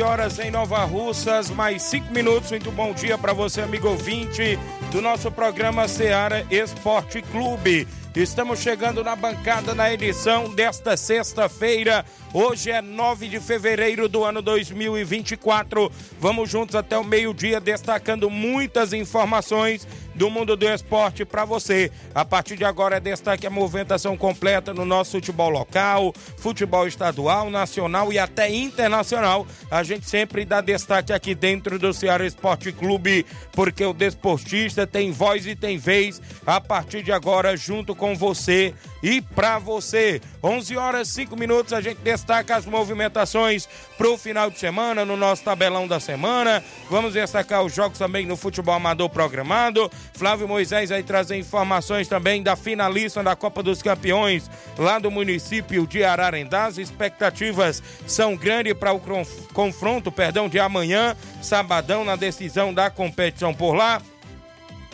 11 horas em Nova Russas, mais 5 minutos. Muito bom dia para você, amigo ouvinte do nosso programa Seara Esporte Clube. Estamos chegando na bancada na edição desta sexta-feira. Hoje é 9 de fevereiro do ano 2024. Vamos juntos até o meio-dia, destacando muitas informações do mundo do esporte para você. A partir de agora é destaque a movimentação completa no nosso futebol local, futebol estadual, nacional e até internacional. A gente sempre dá destaque aqui dentro do Ceará Esporte Clube, porque o desportista tem voz e tem vez a partir de agora junto com você e para você. 11 horas 5 minutos a gente destaca as movimentações pro final de semana no nosso tabelão da semana. Vamos destacar os jogos também no futebol amador programado. Flávio Moisés aí trazer informações também da finalista da Copa dos Campeões lá do município de Ararendá. As expectativas são grandes para o confronto, perdão, de amanhã, sabadão na decisão da competição por lá.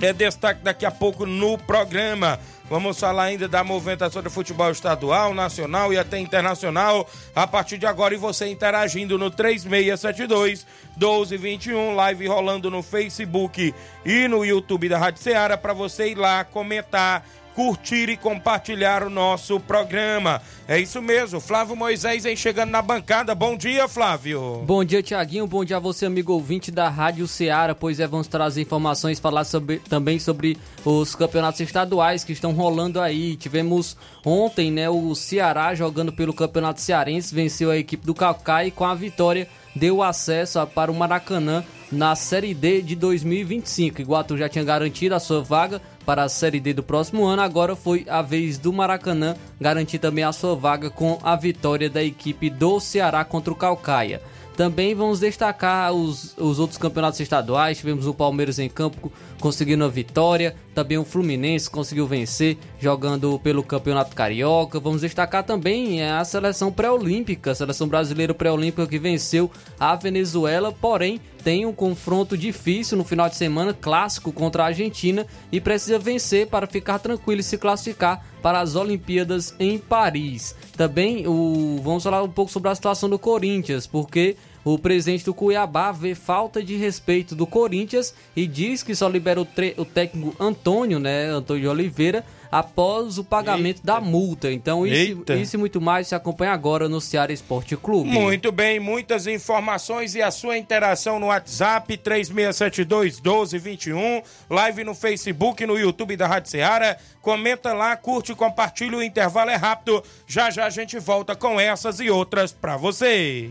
É destaque daqui a pouco no programa. Vamos falar ainda da movimentação do futebol estadual, nacional e até internacional. A partir de agora e você interagindo no 3672 1221, live rolando no Facebook e no YouTube da Rádio Ceará para você ir lá comentar curtir e compartilhar o nosso programa. É isso mesmo, Flávio Moisés aí chegando na bancada. Bom dia, Flávio. Bom dia, Tiaguinho. Bom dia a você, amigo ouvinte da Rádio Ceará. Pois é, vamos trazer informações, falar sobre, também sobre os campeonatos estaduais que estão rolando aí. Tivemos ontem, né, o Ceará jogando pelo Campeonato Cearense, venceu a equipe do Calcaia com a vitória deu acesso para o Maracanã na Série D de 2025. Iguatu já tinha garantido a sua vaga para a Série D do próximo ano, agora foi a vez do Maracanã garantir também a sua vaga com a vitória da equipe do Ceará contra o Calcaia. Também vamos destacar os, os outros campeonatos estaduais. Tivemos o Palmeiras em campo conseguindo a vitória. Também o Fluminense conseguiu vencer jogando pelo Campeonato Carioca. Vamos destacar também a seleção pré-olímpica, a seleção brasileira pré-olímpica que venceu a Venezuela, porém tem um confronto difícil no final de semana, clássico contra a Argentina, e precisa vencer para ficar tranquilo e se classificar para as Olimpíadas em Paris. Também o, vamos falar um pouco sobre a situação do Corinthians, porque o presidente do Cuiabá vê falta de respeito do Corinthians e diz que só libera o, o técnico Antônio, né, Antônio Oliveira, após o pagamento Eita. da multa. Então, isso, isso, e muito mais se acompanha agora no Ceará Esporte Clube. Muito bem, muitas informações e a sua interação no WhatsApp 3672 1221, live no Facebook, no YouTube da Rádio Ceará. Comenta lá, curte, compartilha, o intervalo é rápido. Já já a gente volta com essas e outras para você.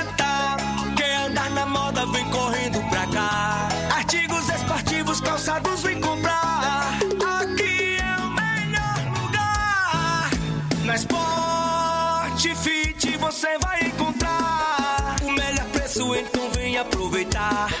Vem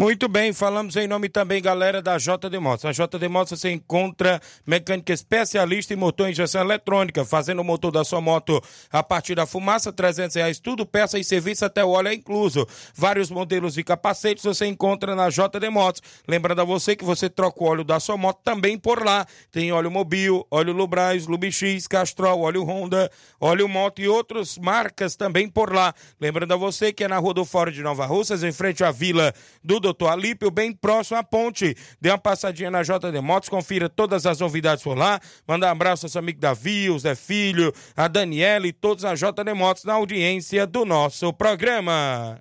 Muito bem, falamos em nome também, galera, da JD Motos. Na JD Motos você encontra mecânica especialista em motor e injeção eletrônica, fazendo o motor da sua moto a partir da fumaça, 300 reais, tudo, peça e serviço, até o óleo é incluso. Vários modelos de capacetes você encontra na JD Motos. Lembrando a você que você troca o óleo da sua moto também por lá. Tem óleo Mobil, óleo Lubrais, Lubix, Castrol, óleo Honda, óleo Moto e outras marcas também por lá. Lembrando a você que é na Rua do Fórum de Nova Russas, em frente à Vila do Doutor Alípio, bem próximo à ponte. Dê uma passadinha na JD Motos, confira todas as novidades por lá. Manda um abraço ao seu amigo Davi, o Zé Filho, a Daniela e todos a JD Motos na audiência do nosso programa.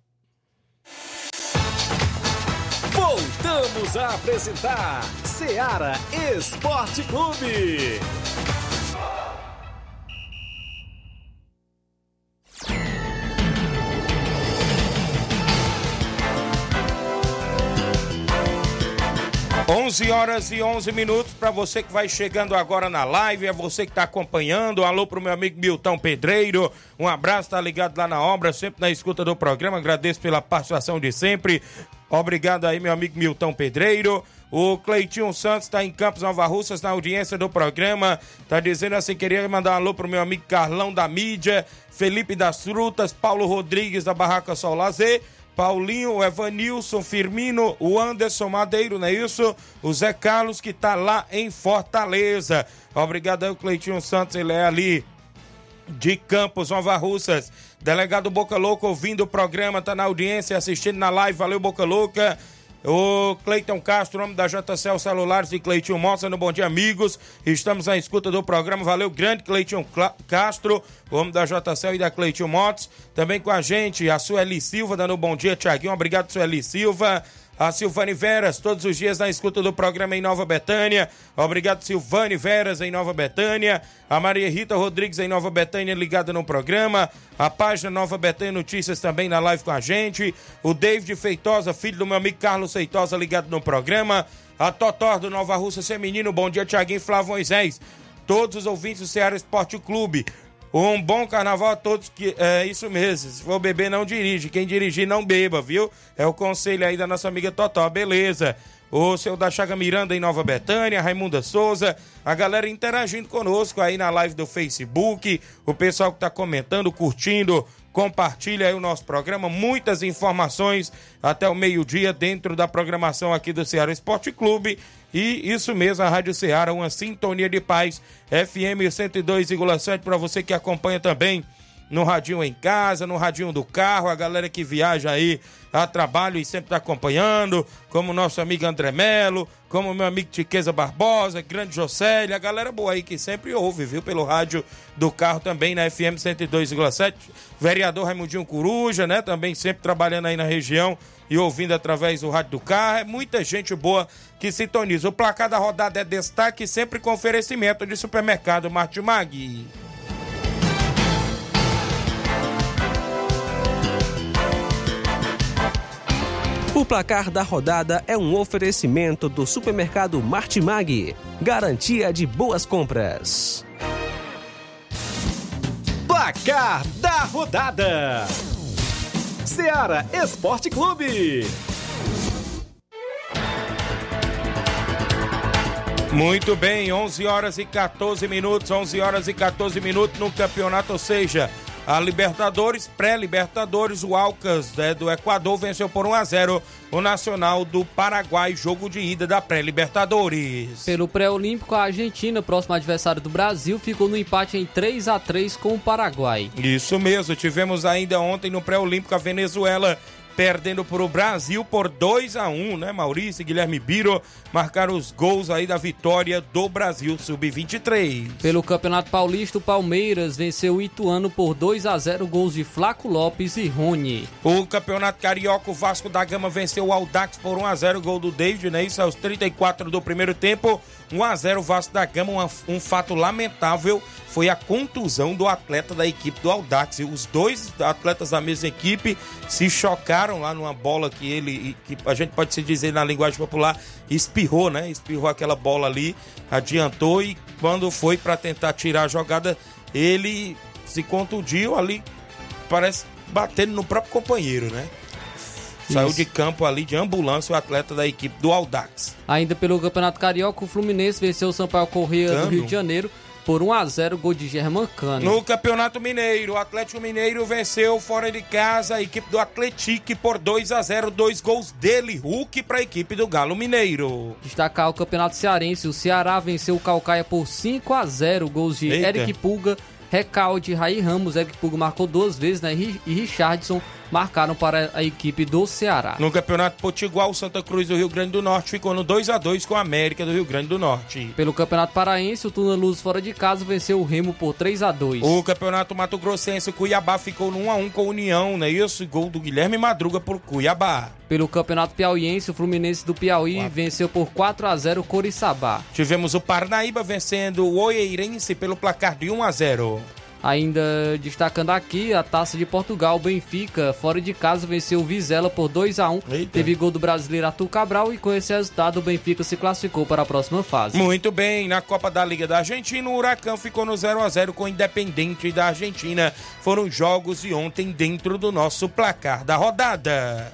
Voltamos a apresentar Seara Esporte Clube. 11 horas e 11 minutos para você que vai chegando agora na live, é você que está acompanhando. Alô pro meu amigo Milton Pedreiro. Um abraço, tá ligado lá na obra, sempre na escuta do programa. Agradeço pela participação de sempre. Obrigado aí, meu amigo Milton Pedreiro. O Cleitinho Santos está em Campos Nova Russas, na audiência do programa. Tá dizendo assim: queria mandar um alô pro meu amigo Carlão da Mídia, Felipe das Frutas, Paulo Rodrigues da Barraca Sol Lazer. Paulinho, o Evanilson, Firmino, o Anderson Madeiro, não é isso? O Zé Carlos que tá lá em Fortaleza. Obrigado aí, o Cleitinho Santos, ele é ali de Campos, Nova Russas. Delegado Boca Louca ouvindo o programa, tá na audiência, assistindo na live. Valeu, Boca Louca. O Cleiton Castro, nome da JCL Celulares e Cleitinho Moça, no Bom Dia Amigos. Estamos na escuta do programa. Valeu, grande Cleitinho Castro, homem da JCL e da Cleitinho Motos. Também com a gente, a Sueli Silva, dando bom dia, Tiaguinho. Obrigado, Sueli Silva. A Silvane Veras, todos os dias na escuta do programa em Nova Betânia. Obrigado, Silvane Veras, em Nova Betânia. A Maria Rita Rodrigues, em Nova Betânia, ligada no programa. A página Nova Betânia Notícias também na live com a gente. O David Feitosa, filho do meu amigo Carlos Feitosa, ligado no programa. A Totor do Nova Russa Feminino. Bom dia, Tiaguinho Flávio Moisés. Todos os ouvintes do Ceará Esporte Clube. Um bom carnaval a todos que é isso mesmo. Se for beber, não dirige. Quem dirigir, não beba, viu? É o conselho aí da nossa amiga Totó, beleza? O seu da Chaga Miranda em Nova Betânia, Raimunda Souza, a galera interagindo conosco aí na live do Facebook, o pessoal que tá comentando, curtindo, compartilha aí o nosso programa, muitas informações até o meio-dia dentro da programação aqui do Ceará Esporte Clube. E isso mesmo, a Rádio Ceará, uma sintonia de paz, FM 102,7 para você que acompanha também no radinho em casa, no radinho do carro, a galera que viaja aí a trabalho e sempre está acompanhando, como nosso amigo André Melo, como meu amigo Tiqueza Barbosa, grande Josélio, a galera boa aí que sempre ouve, viu, pelo rádio do carro também na FM 102,7. Vereador Raimundinho Coruja, né, também sempre trabalhando aí na região e ouvindo através do rádio do carro. É muita gente boa que sintoniza. O placar da rodada é destaque sempre com oferecimento de supermercado Martimag. O placar da rodada é um oferecimento do supermercado Martimag. Garantia de boas compras. Placar da rodada: Seara Esporte Clube. Muito bem, 11 horas e 14 minutos, 11 horas e 14 minutos no campeonato, ou seja, a Libertadores, pré-Libertadores, o Alcas né, do Equador venceu por 1 a 0 o Nacional do Paraguai, jogo de ida da pré-Libertadores. Pelo pré-olímpico, a Argentina, próximo adversário do Brasil, ficou no empate em 3 a 3 com o Paraguai. Isso mesmo, tivemos ainda ontem no pré-olímpico a Venezuela perdendo para o Brasil por 2 a 1 né? Maurício e Guilherme Biro marcaram os gols aí da vitória do Brasil Sub-23. Pelo Campeonato Paulista, o Palmeiras venceu o Ituano por 2 a 0 gols de Flaco Lopes e Rony. O Campeonato Carioca, o Vasco da Gama venceu o Aldax por 1 a 0 gol do David, né? Isso aos 34 do primeiro tempo. 1 a 0 Vasco da Gama, um fato lamentável foi a contusão do atleta da equipe do Aldax. Os dois atletas da mesma equipe se chocaram lá numa bola que ele, que a gente pode se dizer na linguagem popular, espirrou, né? Espirrou aquela bola ali, adiantou e quando foi para tentar tirar a jogada, ele se contundiu ali, parece batendo no próprio companheiro, né? Saiu de campo ali de ambulância o atleta da equipe do Aldax. Ainda pelo Campeonato Carioca, o Fluminense venceu o Sampaio Corrêa do Rio de Janeiro por 1 a 0 gol de German Cano. No Campeonato Mineiro, o Atlético Mineiro venceu fora de casa a equipe do Atlético por 2 a 0, dois gols dele, Hulk para a equipe do Galo Mineiro. Destacar o Campeonato Cearense, o Ceará venceu o Calcaia por 5 a 0, gols de Eita. Eric Pulga, Recalde, Raí Ramos, Eric Pulga marcou duas vezes, né? E Richardson marcaram para a equipe do Ceará. No Campeonato Potiguar, o Santa Cruz do Rio Grande do Norte ficou no 2 a 2 com a América do Rio Grande do Norte. Pelo Campeonato Paraense, o Tuna Luz fora de casa venceu o Remo por 3 a 2. O Campeonato Mato Grossense, o Cuiabá ficou no 1 a 1 com a União, né? Isso, gol do Guilherme Madruga por Cuiabá. Pelo Campeonato Piauiense, o Fluminense do Piauí venceu por 4 a 0 o Coriçaba. Tivemos o Parnaíba vencendo o Oeirense pelo placar de 1 a 0. Ainda destacando aqui a Taça de Portugal, Benfica, fora de casa, venceu o Vizela por 2 a 1 Teve gol do brasileiro Arthur Cabral e com esse resultado o Benfica se classificou para a próxima fase. Muito bem, na Copa da Liga da Argentina, o Huracão ficou no 0 a 0 com o Independente da Argentina. Foram jogos de ontem dentro do nosso placar da rodada.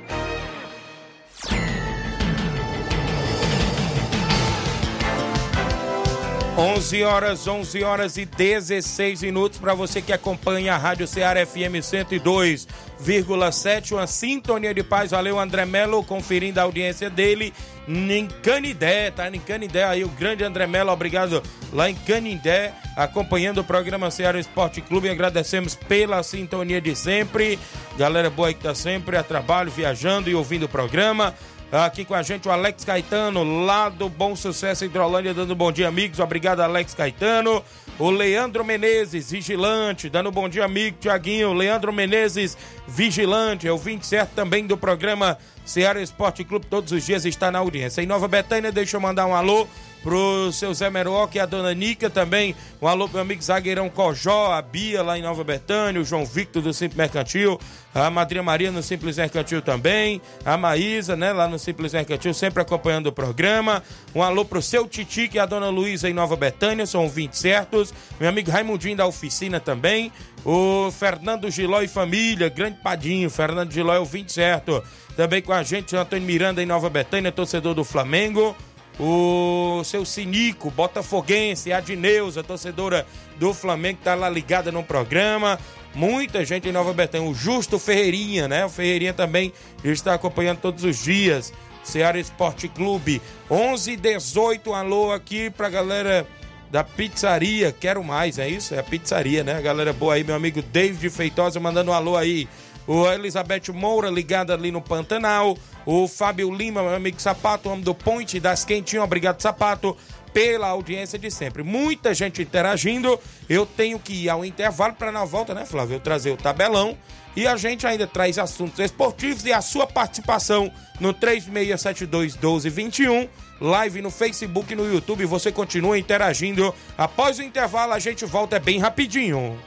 11 horas, 11 horas e 16 minutos para você que acompanha a Rádio Ceará FM 102,7, uma sintonia de paz. Valeu, André Melo, conferindo a audiência dele em Canidé, tá em Canidé aí o grande André Melo, obrigado lá em Canindé, acompanhando o programa Ceará Esporte Clube. Agradecemos pela sintonia de sempre. Galera boa que tá sempre a trabalho, viajando e ouvindo o programa. Aqui com a gente o Alex Caetano, lá do Bom Sucesso Hidrolândia, dando bom dia, amigos. Obrigado, Alex Caetano. O Leandro Menezes, vigilante, dando bom dia, amigo Tiaguinho. Leandro Menezes, vigilante, é o 20 certo também do programa Ceará Esporte Clube, todos os dias está na audiência. Em Nova Betânia, deixa eu mandar um alô pro seu Zé Meroque e a dona Nica também. Um alô pro meu amigo zagueirão Cojó, a Bia lá em Nova Betânia, o João Victor do Simples Mercantil, a Madrinha Maria no Simples Mercantil também, a Maísa, né, lá no Simples Mercantil, sempre acompanhando o programa. Um alô pro seu Titi e a dona Luísa em Nova Betânia, são 20 certos. Meu amigo Raimundinho da oficina também. O Fernando Giló e família, grande padinho, Fernando Giló é o 20 certo. Também com a gente, o Antônio Miranda em Nova Betânia, torcedor do Flamengo o seu Sinico, botafoguense, a Adneuza, torcedora do Flamengo, que tá lá ligada no programa. Muita gente em Nova Betânia. O Justo Ferreirinha, né? O Ferreirinha também está acompanhando todos os dias. Ceará Esporte Clube. 11 18 alô aqui pra galera da pizzaria. Quero mais, é isso? É a pizzaria, né? Galera boa aí, meu amigo David Feitosa mandando um alô aí. O Elizabeth Moura ligada ali no Pantanal. O Fábio Lima, meu amigo Sapato, homem do Ponte das Quentinhas. Obrigado, Sapato, pela audiência de sempre. Muita gente interagindo. Eu tenho que ir ao intervalo para na volta, né, Flávio? Eu trazer o tabelão. E a gente ainda traz assuntos esportivos e a sua participação no 3672 1221, live no Facebook e no YouTube. Você continua interagindo. Após o intervalo, a gente volta bem rapidinho.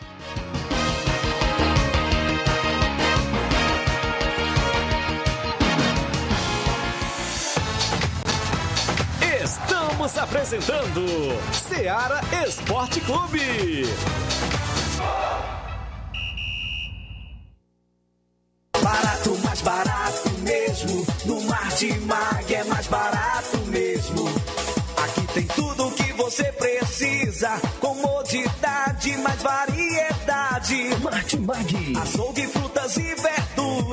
Estamos apresentando Seara Esporte Clube. Barato, mais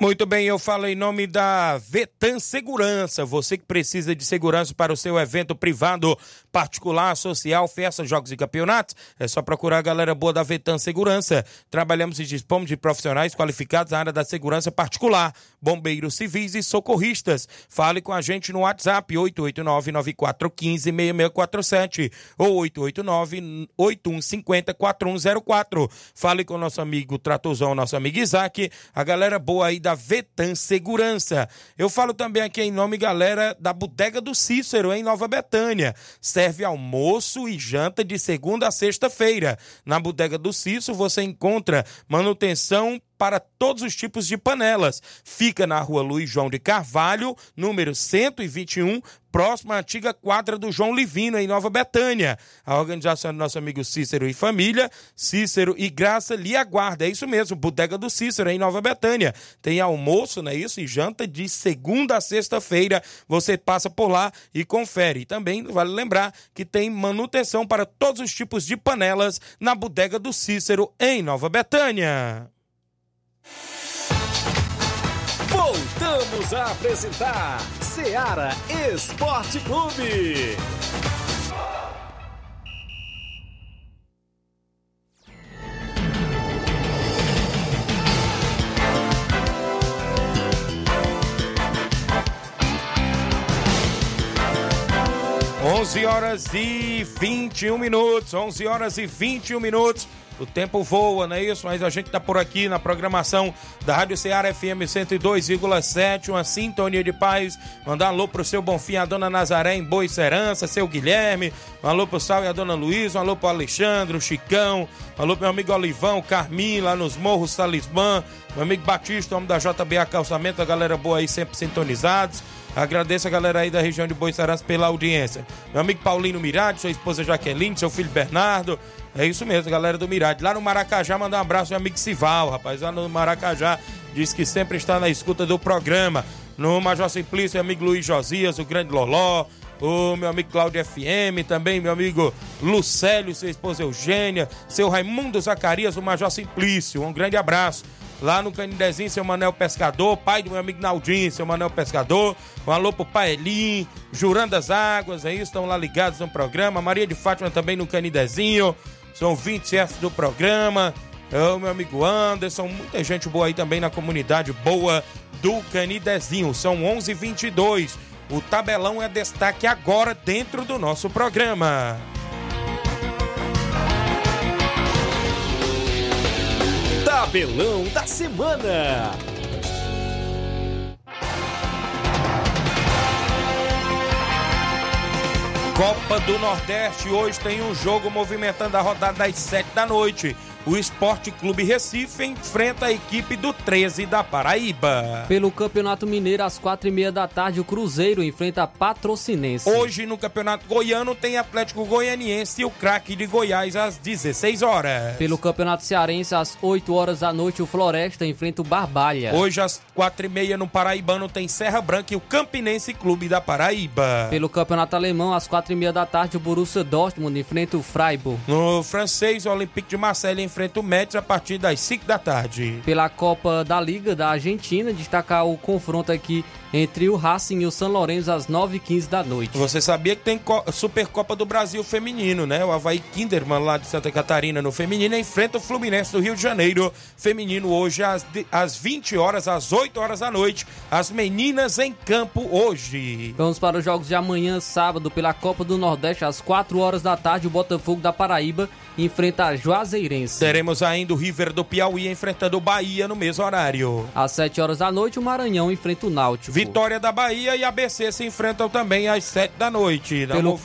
Muito bem, eu falo em nome da Vetan Segurança. Você que precisa de segurança para o seu evento privado, particular, social, festas, jogos e campeonatos, é só procurar a galera boa da Vetan Segurança. Trabalhamos e dispomos de profissionais qualificados na área da segurança particular, bombeiros civis e socorristas. Fale com a gente no WhatsApp 889-9415-6647 ou 889-8150-4104. Fale com o nosso amigo Tratozão, nosso amigo Isaac, a galera boa aí da Vetan Segurança. Eu falo também aqui em nome, galera, da Bodega do Cícero, em Nova Betânia. Serve almoço e janta de segunda a sexta-feira. Na Bodega do Cícero você encontra manutenção para todos os tipos de panelas. Fica na rua Luiz João de Carvalho, número 121, próximo à antiga quadra do João Livino, em Nova Betânia. A organização do nosso amigo Cícero e família, Cícero e Graça lhe aguarda. É isso mesmo, Bodega do Cícero, em Nova Betânia. Tem almoço, não é isso? E janta de segunda a sexta-feira. Você passa por lá e confere. E também vale lembrar que tem manutenção para todos os tipos de panelas na Bodega do Cícero, em Nova Betânia. Voltamos a apresentar Seara Esporte Clube. Onze horas e 21 minutos, 11 horas e 21 minutos. O tempo voa, não é isso? Mas a gente está por aqui na programação da Rádio Ceará FM 102,7, uma sintonia de paz. Mandar um alô pro seu Bonfim, a dona Nazaré em Boa Serança, seu Guilherme. Um alô pro Sal e a dona Luísa, um alô pro Alexandre, o Chicão. Um alô pro meu amigo Olivão, Carmim, lá nos Morros Talismã. Meu amigo Batista, homem da JBA Calçamento, a galera boa aí sempre sintonizados. Agradeço a galera aí da região de Boiçarança pela audiência. Meu amigo Paulino Mirade, sua esposa Jaqueline, seu filho Bernardo. É isso mesmo, galera do Mirade. Lá no Maracajá, mandar um abraço meu amigo Sival, rapaz. Lá no Maracajá, diz que sempre está na escuta do programa. No Major Simplício, meu amigo Luiz Josias, o grande Loló. O meu amigo Cláudio FM, também meu amigo Lucélio, sua esposa Eugênia, seu Raimundo Zacarias, o Major Simplício. Um grande abraço lá no Canidezinho, seu Manel Pescador, pai do meu amigo Naldinho, seu Manel Pescador, um alô pro Paelim, Jurando as Águas, aí estão lá ligados no programa, Maria de Fátima também no Canidezinho, são 20 chefes do programa, o meu amigo Anderson, muita gente boa aí também na comunidade boa do Canidezinho, são 11:22. O tabelão é destaque agora dentro do nosso programa. Tabelão da Semana. Copa do Nordeste, hoje tem um jogo movimentando a rodada das 7 da noite. O Esporte Clube Recife enfrenta a equipe do 13 da Paraíba. Pelo Campeonato Mineiro, às quatro e meia da tarde, o Cruzeiro enfrenta a Patrocinense. Hoje no Campeonato Goiano tem Atlético Goianiense e o craque de Goiás às 16 horas. Pelo Campeonato Cearense, às 8 horas da noite, o Floresta enfrenta o Barbalha. Hoje às quatro e meia no Paraibano tem Serra Branca e o Campinense Clube da Paraíba. Pelo Campeonato Alemão, às quatro e meia da tarde, o Borussia Dortmund enfrenta o Freiburg. No francês, o Olympique de Marseille enfrenta o Metz a partir das 5 da tarde. Pela Copa da Liga da Argentina, destacar o confronto aqui entre o Racing e o São Lourenço às 9h15 da noite. Você sabia que tem Co Supercopa do Brasil feminino, né? O Havaí Kinderman lá de Santa Catarina no feminino enfrenta o Fluminense do Rio de Janeiro. Feminino hoje às, às 20 horas, às 8 horas da noite. As meninas em campo hoje. Vamos para os jogos de amanhã, sábado, pela Copa do Nordeste, às 4 horas da tarde. O Botafogo da Paraíba enfrenta a Juazeirense. Teremos ainda o River do Piauí enfrentando o Bahia no mesmo horário. Às 7 horas da noite, o Maranhão enfrenta o Náutico. Vitória da Bahia e ABC se enfrentam também às 7 da noite. Pelo...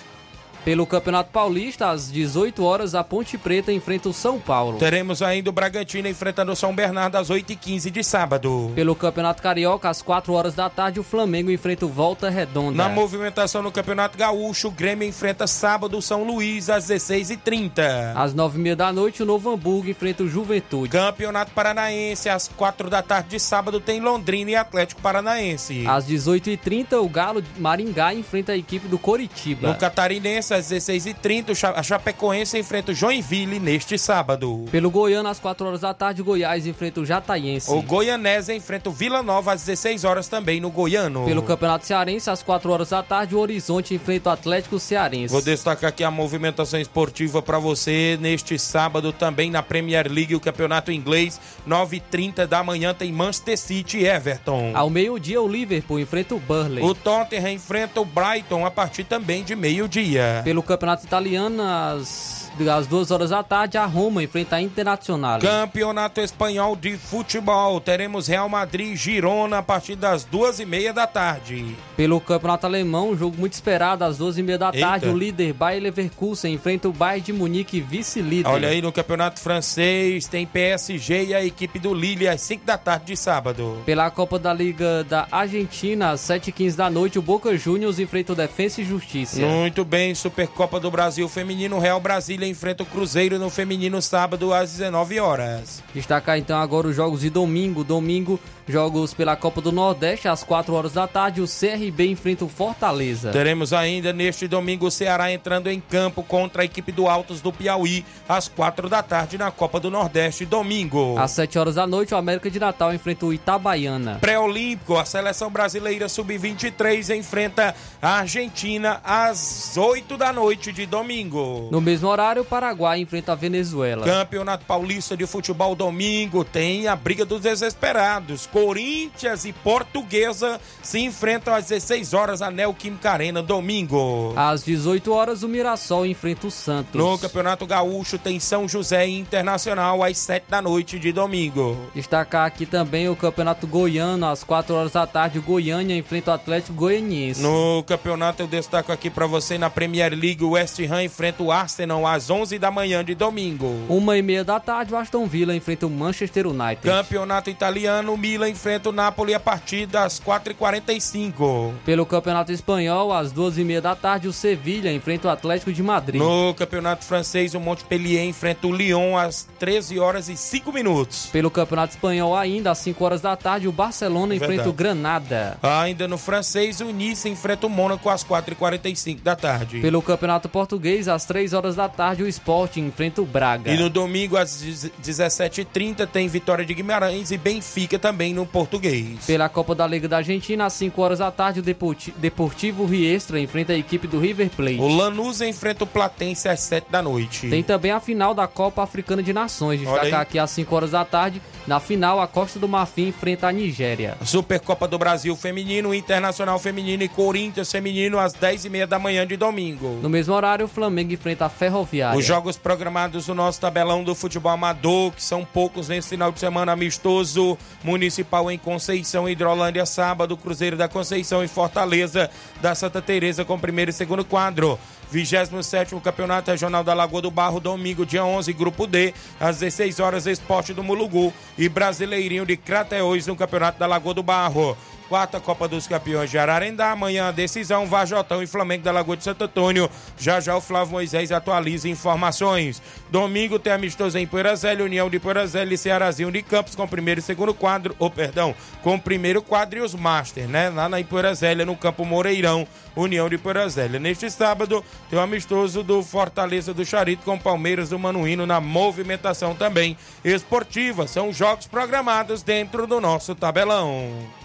Pelo Campeonato Paulista, às 18 horas, a Ponte Preta enfrenta o São Paulo. Teremos ainda o Bragantino enfrentando o São Bernardo às 8h15 de sábado. Pelo Campeonato Carioca, às 4 horas da tarde, o Flamengo enfrenta o Volta Redonda. Na movimentação no Campeonato Gaúcho, o Grêmio enfrenta sábado o São Luís às 16h30. Às 9h30 da noite, o Novo Hamburgo enfrenta o Juventude. Campeonato Paranaense, às 4 da tarde de sábado, tem Londrina e Atlético Paranaense. Às 18h30, o Galo Maringá enfrenta a equipe do Coritiba. No Catarinense, às 16h30, a Chapecoense enfrenta o Joinville neste sábado. Pelo Goiano, às 4 horas da tarde, Goiás enfrenta o Jataiense. O Goianese enfrenta o Vila Nova às 16 horas também no Goiano. Pelo Campeonato Cearense, às 4 horas da tarde, o Horizonte enfrenta o Atlético Cearense. Vou destacar aqui a movimentação esportiva para você neste sábado também na Premier League, o Campeonato Inglês, 9h30 da manhã tem Manchester City e Everton. Ao meio-dia, o Liverpool enfrenta o Burley. O Tottenham enfrenta o Brighton a partir também de meio-dia. Pelo Campeonato Italiano, às, às duas horas da tarde, a Roma enfrenta a Internacional. Campeonato Espanhol de Futebol. Teremos Real Madrid e Girona a partir das duas e meia da tarde. Pelo Campeonato Alemão, um jogo muito esperado, às duas e meia da Eita. tarde, o líder Bayer Leverkusen enfrenta o Bayern de Munique, vice-líder. Olha aí, no Campeonato Francês, tem PSG e a equipe do Lille às 5 da tarde de sábado. Pela Copa da Liga da Argentina, às 7h15 da noite, o Boca Juniors enfrenta o Defensa e Justiça. Muito bem, Supercopa do Brasil Feminino, Real Brasília enfrenta o Cruzeiro no Feminino sábado às 19 horas. Destacar então agora os jogos de domingo. Domingo, jogos pela Copa do Nordeste às 4 horas da tarde, o CRB enfrenta o Fortaleza. Teremos ainda neste domingo o Ceará entrando em campo contra a equipe do Altos do Piauí às 4 da tarde na Copa do Nordeste, domingo. Às 7 horas da noite, o América de Natal enfrenta o Itabaiana. Pré-olímpico, a seleção brasileira sub-23 enfrenta a Argentina às 8 da noite de domingo. No mesmo horário, o Paraguai enfrenta a Venezuela. Campeonato Paulista de Futebol domingo tem a briga dos desesperados. Corinthians e Portuguesa se enfrentam às 16 horas na Neoquímica Arena domingo. Às 18 horas o Mirassol enfrenta o Santos. No Campeonato Gaúcho tem São José Internacional às 7 da noite de domingo. Destacar aqui também o Campeonato Goiano às 4 horas da tarde o Goiânia enfrenta o Atlético Goianiense. No campeonato eu destaco aqui para você na Premier League o West Ham enfrenta o Arsenal às 11 da manhã de domingo. Uma e meia da tarde o Aston Villa enfrenta o Manchester United. Campeonato Italiano o Milan enfrenta o Napoli a partir das 4h45. Pelo Campeonato Espanhol, às duas e meia da tarde, o Sevilha enfrenta o Atlético de Madrid. No Campeonato Francês, o Montpellier enfrenta o Lyon às 13 horas e 5 minutos. Pelo Campeonato Espanhol, ainda às 5 horas da tarde, o Barcelona enfrenta o Granada. Ainda no francês, o Nice enfrenta o Mônaco às 4h45 da tarde. Pelo Campeonato Português, às 3 horas da tarde, o Sport enfrenta o Braga. E no domingo, às 17h30, tem Vitória de Guimarães e Benfica também no português. Pela Copa da Liga da Argentina, às 5 horas da tarde, o Deportivo Riestra enfrenta a equipe do River Plate. O Lanús enfrenta o Platense às 7 da noite. Tem também a final da Copa Africana de Nações. Destacar aqui às 5 horas da tarde. Na final, a Costa do Marfim enfrenta a Nigéria. Supercopa do Brasil Feminino, Internacional Feminino e Corinthians Feminino às 10h30 da manhã de domingo. No mesmo horário, o Flamengo enfrenta a Ferroviária. Os jogos programados no nosso tabelão do futebol amador, que são poucos nesse final de semana amistoso, Municipal em Conceição, Hidrolândia, sábado, Cruzeiro da Conceição e Fortaleza da Santa Teresa com primeiro e segundo quadro. 27º Campeonato Regional da Lagoa do Barro, domingo, dia 11, Grupo D, às 16 horas, Esporte do Mulugu e Brasileirinho de Crateús no Campeonato da Lagoa do Barro. Quarta Copa dos Campeões de Ararendá. Amanhã, decisão, Vajotão e Flamengo da Lagoa de Santo Antônio. Já já o Flávio Moisés atualiza informações. Domingo tem amistoso em Poeirazélia, União de Poeirazélia e Cearazinho de Campos com primeiro e segundo quadro, ou oh, perdão, com primeiro quadro e os Master, né? Lá na Ipoeirazélia, no Campo Moreirão, União de Poeirazélia. Neste sábado tem o amistoso do Fortaleza do Charito com Palmeiras do Manuíno na movimentação também esportiva. São jogos programados dentro do nosso tabelão.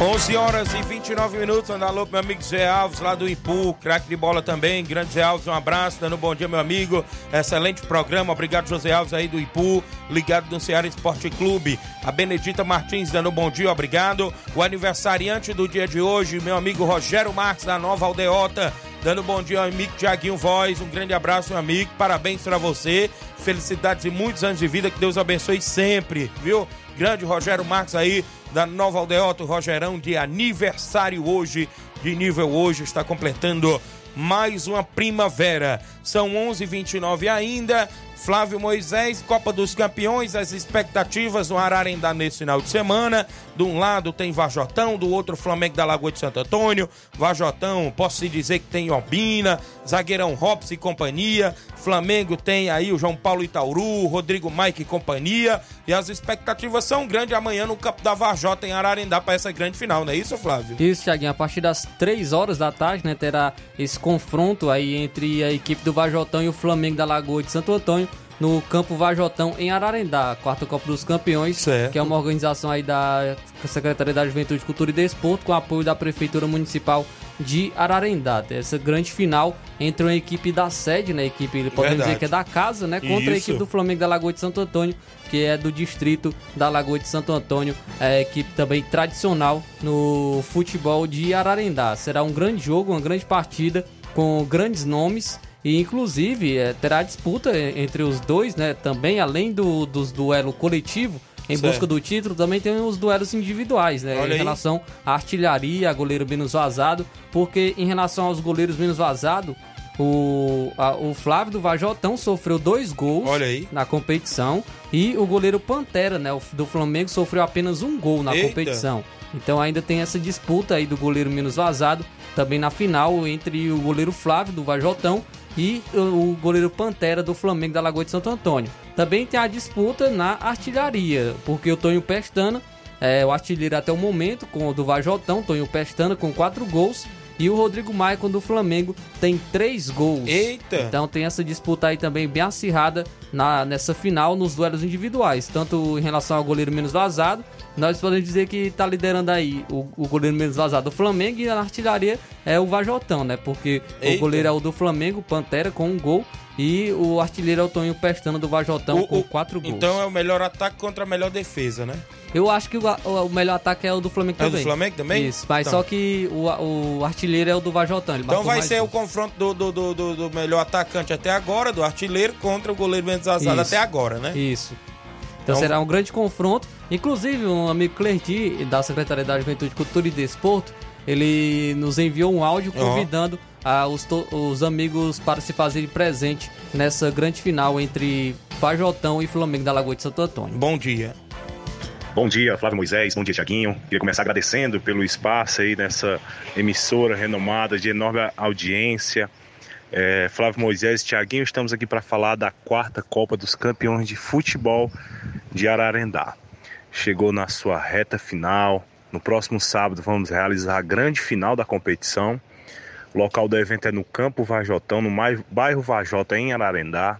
11 horas e 29 minutos, anda alô pro meu amigo Zé Alves, lá do Ipu, craque de bola também, grande Zé Alves, um abraço, dando um bom dia, meu amigo, excelente programa, obrigado José Alves aí do Ipu, ligado no Ceará Esporte Clube, a Benedita Martins dando um bom dia, obrigado, o aniversariante do dia de hoje, meu amigo Rogério Marques, da Nova Aldeota, dando um bom dia ao amigo Tiaguinho Voz, um grande abraço, meu amigo, parabéns para você, felicidades e muitos anos de vida, que Deus abençoe sempre, viu? Grande Rogério Marques aí, da Nova Aldeota, o Rogerão, de aniversário hoje, de nível hoje, está completando mais uma primavera. São 11h29 ainda. Flávio Moisés, Copa dos Campeões, as expectativas no Ararendá nesse final de semana. De um lado tem Vajotão, do outro Flamengo da Lagoa de Santo Antônio. Vajotão, posso dizer que tem Albina, zagueirão Robson e companhia. Flamengo tem aí o João Paulo Itauru, Rodrigo Mike e companhia. E as expectativas são grandes amanhã no campo da Vajota em Ararendá para essa grande final, não é isso, Flávio? Isso, Thiaguinho. A partir das 3 horas da tarde, né, terá esse confronto aí entre a equipe do Vajotão e o Flamengo da Lagoa de Santo Antônio no Campo Vajotão em Ararendá, quarta Copa dos Campeões, certo. que é uma organização aí da Secretaria da Juventude, Cultura e Desporto, com apoio da Prefeitura Municipal de Ararendá. Essa grande final entre uma equipe da sede, né? Equipe, podemos Verdade. dizer que é da casa, né? Contra a Isso. equipe do Flamengo da Lagoa de Santo Antônio, que é do distrito da Lagoa de Santo Antônio, é equipe também tradicional no futebol de Ararendá. Será um grande jogo, uma grande partida com grandes nomes e inclusive é, terá disputa entre os dois, né? Também além do, dos duelo coletivo em Certo. busca do título, também tem os duelos individuais, né? Olha em aí. relação à artilharia, a goleiro menos vazado, porque em relação aos goleiros menos vazados, o, a- o Flávio do Vajotão sofreu dois gols Olha aí. na competição e o goleiro Pantera, né, o do Flamengo, sofreu apenas um gol na Eita. competição. Então ainda tem essa disputa aí do goleiro menos vazado, também na final entre o goleiro Flávio do Vajotão e o goleiro Pantera do Flamengo da Lagoa de Santo Antônio. Também tem a disputa na artilharia, porque o Tonho Pestana é o artilheiro até o momento, com o do Vajotão, Tonho Pestana com quatro gols. E o Rodrigo Maicon do Flamengo tem três gols. Eita! Então tem essa disputa aí também bem acirrada na, nessa final nos duelos individuais. Tanto em relação ao goleiro menos vazado, nós podemos dizer que tá liderando aí o, o goleiro menos vazado do Flamengo e na artilharia é o Vajotão, né? Porque Eita. o goleiro é o do Flamengo, Pantera, com um gol. E o artilheiro é o Tonho Pestana do Vajotão O- com o- quatro gols. Então é o melhor ataque contra a melhor defesa, né? Eu acho que o, o- melhor ataque é o do Flamengo É o do também. Flamengo também? Isso, mas Então. só que o, o artilheiro é o do Vajotão. Então vai ser o confronto do, do, do, do- do melhor atacante até agora, do artilheiro, contra o goleiro menos vazado até agora, né? Isso. Então- Então, será um grande confronto. Inclusive, um amigo Clerti, da Secretaria da Juventude, Cultura e Desporto, ele nos enviou um áudio convidando ah, os, to- os amigos para se fazerem presente nessa grande final entre Vajotão e Flamengo da Lagoa de Santo Antônio. Bom dia. Bom dia, Flávio Moisés. Bom dia, Tiaguinho. Queria começar agradecendo pelo espaço aí nessa emissora renomada de enorme audiência. É, Flávio Moisés Tiaguinho, estamos aqui para falar da quarta Copa dos Campeões de Futebol de Ararendá. Chegou na sua reta final. No próximo sábado vamos realizar a grande final da competição. O local do evento é no Campo Vajotão, no bairro Vajota, em Ararendá.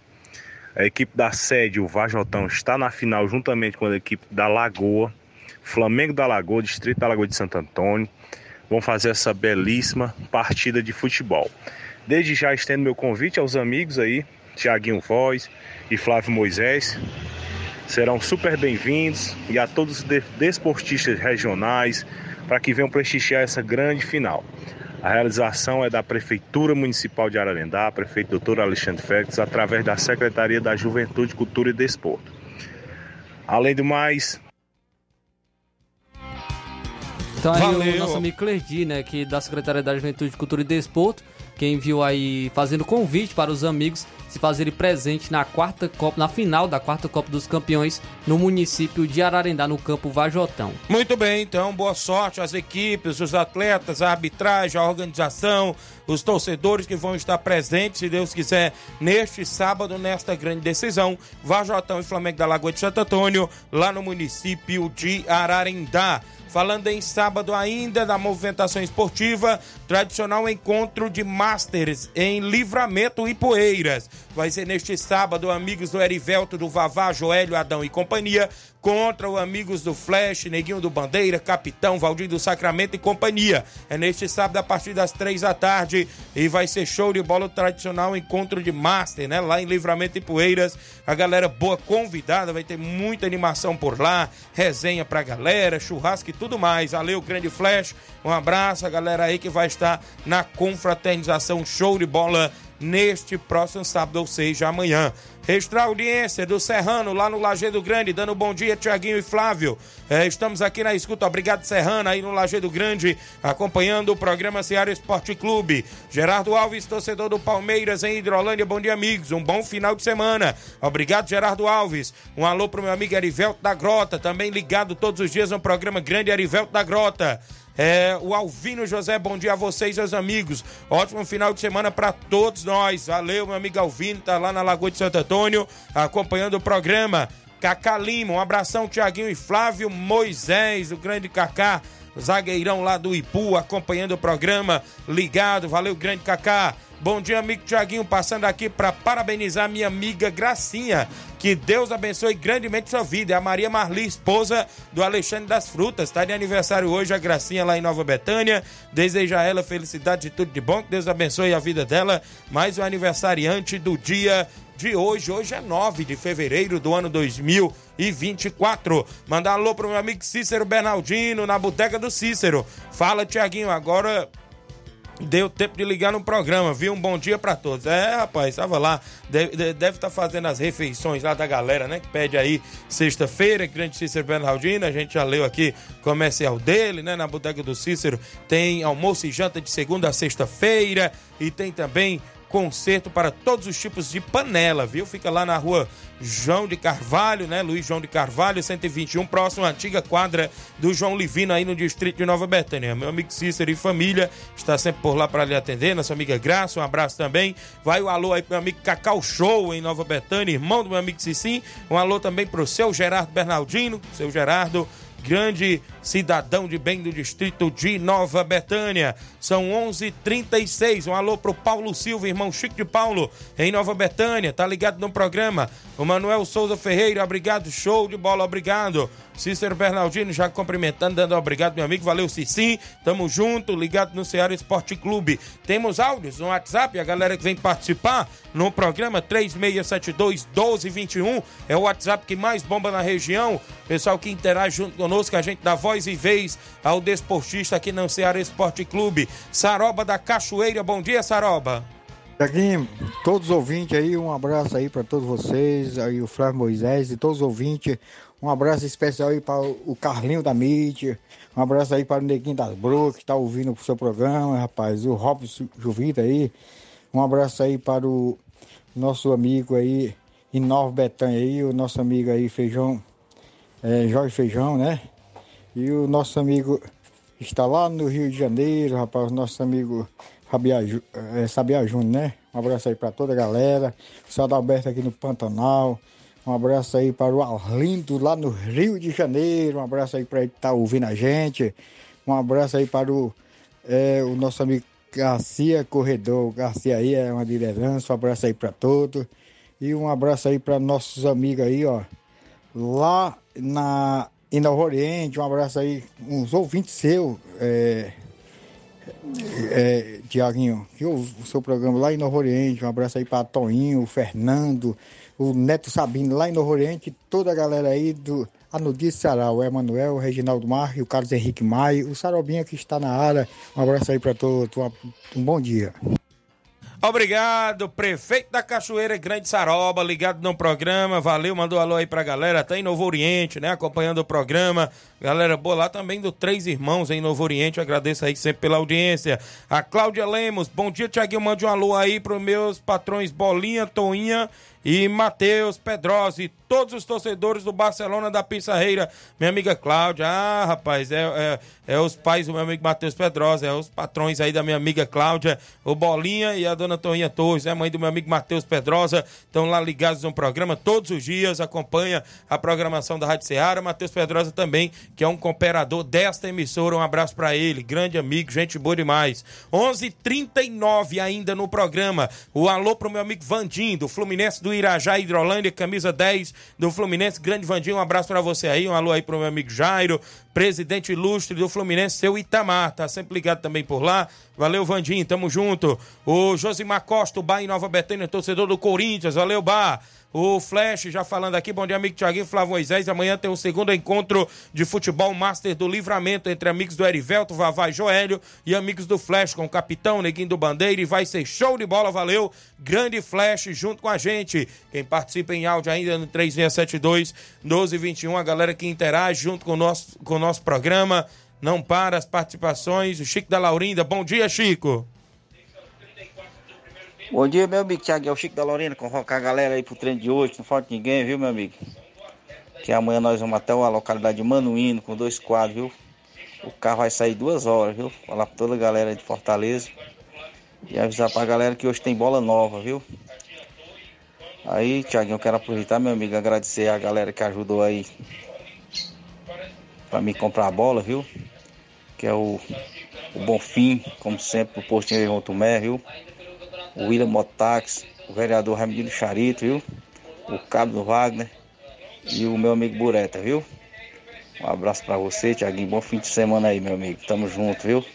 A equipe da sede, o Vajotão, está na final juntamente com a equipe da Lagoa, Flamengo da Lagoa, Distrito da Lagoa de Santo Antônio. Vão fazer essa belíssima partida de futebol. Desde já estendo meu convite aos amigos aí, Tiaguinho Voz e Flávio Moisés. Serão super bem-vindos e a todos os de- desportistas regionais para que venham prestigiar essa grande final. A realização é da Prefeitura Municipal de Ararendá, prefeito Dr. Alexandre Félix, através da Secretaria da Juventude, Cultura e Desporto. Além do mais, Então aí Valeu. o nosso amigo Clerdi, né, que da Secretaria da Juventude, Cultura e Desporto, que enviou aí fazendo convite para os amigos se fazerem presente na quarta Copa, na final da quarta Copa dos Campeões no município de Ararendá, no campo Vajotão. Muito bem, então, boa sorte às equipes, os atletas, a arbitragem, a organização, os torcedores que vão estar presentes, se Deus quiser, neste sábado, nesta grande decisão, Vajotão e Flamengo da Lagoa de Santo Antônio, lá no município de Ararendá. Falando em sábado ainda da movimentação esportiva, tradicional encontro de Masters em Livramento e Poeiras. Vai ser neste sábado, amigos do Erivelto, do Vavá, Joélio, Adão e companhia, contra o amigos do Flash, Neguinho do Bandeira, Capitão, Valdir do Sacramento e companhia. É neste sábado a partir das três da tarde e vai ser show de bola tradicional encontro de Master, né? Lá em Livramento e Poeiras. A galera boa convidada, vai ter muita animação por lá, resenha pra galera, churrasco e tudo mais. Valeu, grande Flash. Um abraço a galera aí que vai estar na confraternização show de bola neste próximo sábado, ou seja, amanhã. Registrar audiência do Serrano lá no Lajeado Grande, dando bom dia, Tiaguinho e Flávio. É, estamos aqui na escuta, obrigado Serrano aí no Lajeado Grande, acompanhando o programa Ceará Esporte Clube. Gerardo Alves, torcedor do Palmeiras em Hidrolândia, bom dia amigos, um bom final de semana. Obrigado Gerardo Alves. Um alô pro meu amigo Erivelto da Grota, também ligado todos os dias no programa Grande Erivelto da Grota. É, o Alvino José, bom dia a vocês, meus amigos. Ótimo final de semana para todos nós. Valeu, meu amigo Alvino, tá lá na Lagoa de Santo Antônio, acompanhando o programa. Cacá Lima, um abração, Tiaguinho e Flávio Moisés, o grande Cacá, zagueirão lá do Ipu, acompanhando o programa. Ligado, valeu, grande Cacá. Bom dia, amigo Tiaguinho, passando aqui para parabenizar minha amiga Gracinha. Que Deus abençoe grandemente sua vida. É a Maria Marli, esposa do Alexandre das Frutas. Está de aniversário hoje a Gracinha lá em Nova Betânia. Deseja a ela felicidade e tudo de bom. Que Deus abençoe a vida dela. Mais um aniversariante do dia de hoje. Hoje é 9 de fevereiro do ano 2024. Mandar alô pro meu amigo Cícero Bernardino na Boteca do Cícero. Fala, Tiaguinho, agora Deu tempo de ligar no programa, viu? Um bom dia para todos. É, rapaz, tava lá. Deve estar tá fazendo as refeições lá da galera, né? Que pede aí sexta-feira, grande Cícero Bernardino. A gente já leu aqui comercial dele, né? Na bodega do Cícero tem almoço e janta de segunda a sexta-feira. E tem também conserto para todos os tipos de panela, viu? Fica lá na rua João de Carvalho, né? Luiz João de Carvalho, 121, próximo à antiga quadra do João Livino, aí no distrito de Nova Betânia. Meu amigo Cícero e família está sempre por lá para lhe atender. Nossa amiga Graça, um abraço também. Vai o alô aí pro meu amigo Cacau Show em Nova Betânia, irmão do meu amigo Cicim. Um alô também pro seu Gerardo Bernardino, seu Gerardo grande cidadão de bem do distrito de Nova Betânia. São 11:36. Um alô pro Paulo Silva, irmão Chico de Paulo, em Nova Betânia. Tá ligado no programa. O Manuel Souza Ferreira, obrigado. Show de bola, obrigado. Cícero Bernardino já cumprimentando, dando obrigado, meu amigo. Valeu, Cici. Tamo junto, ligado no Ceará Esporte Clube. Temos áudios no WhatsApp, a galera que vem participar no programa 3672 1221. É o WhatsApp que mais bomba na região. Pessoal que interage junto conosco, a gente dá voz e vez ao desportista aqui no Ceará Esporte Clube. Saroba da Cachoeira, bom dia, Saroba. Tiaguinho, todos os ouvintes aí, um abraço aí para todos vocês, aí o Flávio Moisés e todos os ouvintes. Um abraço especial aí para o Carlinho da mídia. Um abraço aí para o Neguinho das Brocas, que está ouvindo o seu programa, rapaz. O Robson Juvita aí. Um abraço aí para o nosso amigo aí em Nova Betânia aí, o nosso amigo aí Feijão, é, Jorge Feijão, né? E o nosso amigo está lá no Rio de Janeiro, rapaz, o nosso amigo é, Sabiá Júnior, né? Um abraço aí para toda a galera. O Céu Alberto aqui no Pantanal. Um abraço aí para o Arlindo lá no Rio de Janeiro. Um abraço aí para ele que está ouvindo a gente. Um abraço aí para o, é, o nosso amigo Garcia Corredor. Garcia aí é uma liderança. Um abraço aí para todos. E um abraço aí para nossos amigos aí, ó. Lá na em Nova Oriente. Um abraço aí, uns ouvintes seus. É, é, Tiaguinho, que o seu programa lá em Novo Oriente. Um abraço aí para Toninho, o Fernando, o Neto Sabino lá em Novo Oriente, toda a galera aí do Anudi Ceará, o Emanuel, o Reginaldo Mar, o Carlos Henrique Maio, o Sarobinha que está na área. Um abraço aí para todos, um bom dia. Obrigado, prefeito da Cachoeira Grande Saroba, ligado no programa. Valeu, mandou alô aí pra galera. Tá em Novo Oriente, né? Acompanhando o programa. Galera boa lá também do Três Irmãos em Novo Oriente. agradeço aí sempre pela audiência. A Cláudia Lemos, bom dia, Tiaguinho. Mande um alô aí pros meus patrões Bolinha, Toinha e Matheus Pedrosa e todos os torcedores do Barcelona da Pissarreira. Minha amiga Cláudia, ah, rapaz, é, é, é os pais do meu amigo Matheus Pedrosa, é os patrões aí da minha amiga Cláudia, o Bolinha e a dona Toninha Torres, é mãe do meu amigo Matheus Pedrosa, estão lá ligados no programa todos os dias, acompanha a programação da Rádio Ceará. Matheus Pedrosa também, que é um cooperador desta emissora, um abraço para ele, grande amigo, gente boa demais. 11:39 ainda no programa. O alô pro meu amigo Vandim, do Fluminense do Irajá Hidrolândia, camisa 10 do Fluminense. Grande Vandinho, um abraço para você aí. Um alô aí pro meu amigo Jairo, presidente ilustre do Fluminense, seu Itamar. Tá sempre ligado também por lá. Valeu, Vandinho, tamo junto. O Josimar Costa, o Bar em Nova Betânia, torcedor do Corinthians. Valeu, Bar. O Flash já falando aqui, bom dia, amigo Tiaguinho Flávio Moisés. Amanhã tem o segundo encontro de futebol Master do Livramento entre amigos do Erivelto, Vavá e Joélio e amigos do Flash com o capitão Neguinho do Bandeira. E vai ser show de bola, valeu. Grande Flash junto com a gente. Quem participa em áudio ainda no 3672 1221, a galera que interage junto com o nosso, com o nosso programa. Não para as participações. O Chico da Laurinda, bom dia, Chico. Bom dia, meu amigo Thiago, é o Chico da Lorena, convocar a galera aí pro treino de hoje, não falta ninguém, viu, meu amigo? Que amanhã nós vamos até a localidade de Manuíno com dois quadros, viu? O carro vai sair duas horas, viu? Falar pra toda a galera de Fortaleza. E avisar pra galera que hoje tem bola nova, viu? Aí, Thiaguinho, eu quero aproveitar, meu amigo, agradecer a galera que ajudou aí pra me comprar a bola, viu? Que é o, o Bonfim, como sempre, o postinho João Tomé, viu? O William Motax, o vereador Ramiro Charito, viu? O Cabo do Wagner e o meu amigo Bureta, viu? Um abraço para você, Tiaguinho. Bom fim de semana aí, meu amigo. Tamo junto, viu?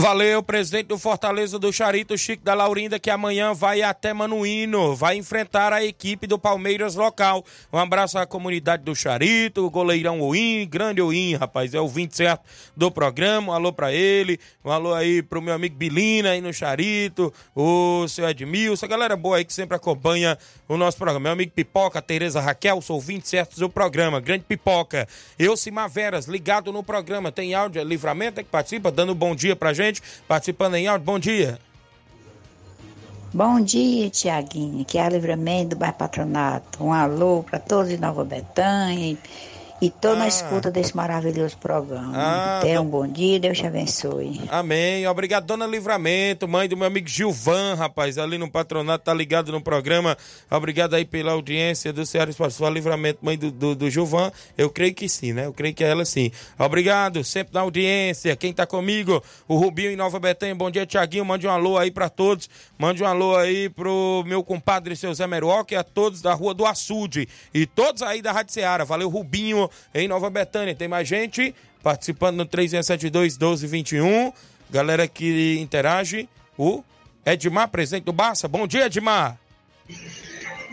Valeu, presidente do Fortaleza do Charito, Chico da Laurinda, que amanhã vai até Manuíno, vai enfrentar a equipe do Palmeiras local. Um abraço à comunidade do Charito, goleirão Oim, grande Oim, rapaz, é o 20 certo do programa. Um alô pra ele, um alô aí pro meu amigo Bilina aí no Charito, o seu Edmilson, a galera boa aí que sempre acompanha o nosso programa. Meu amigo Pipoca, Tereza Raquel, sou 20 certos do programa, grande Pipoca. Eu, Cimaveras, ligado no programa, tem áudio, é livramento, é que participa, dando um bom dia pra gente participando em áudio. Bom dia. Bom dia, Tiaguinho. Que é a Livramento do Bairro Patronato. Um alô para todos de Nova Betânia e estou ah. na escuta desse maravilhoso programa. Ah, Tenha um bom dia, Deus te abençoe. Amém. Obrigado, dona Livramento, mãe do meu amigo Gilvan, rapaz, ali no patronato, tá ligado no programa. Obrigado aí pela audiência do Ceará Espaço Livramento, mãe do, do, do, Gilvan. Eu creio que sim, né? Eu creio que é ela sim. Obrigado, sempre na audiência. Quem tá comigo? O Rubinho em Nova Betânia. Bom dia, Tiaguinho. Mande um alô aí para todos. Mande um alô aí pro meu compadre, seu Zé Meruoca, e a todos da Rua do Açude. E todos aí da Rádio Ceará. Valeu, Rubinho em Nova Betânia. Tem mais gente participando no 3672 1221. Galera que interage. O Edmar, presidente do Barça. Bom dia, Edmar.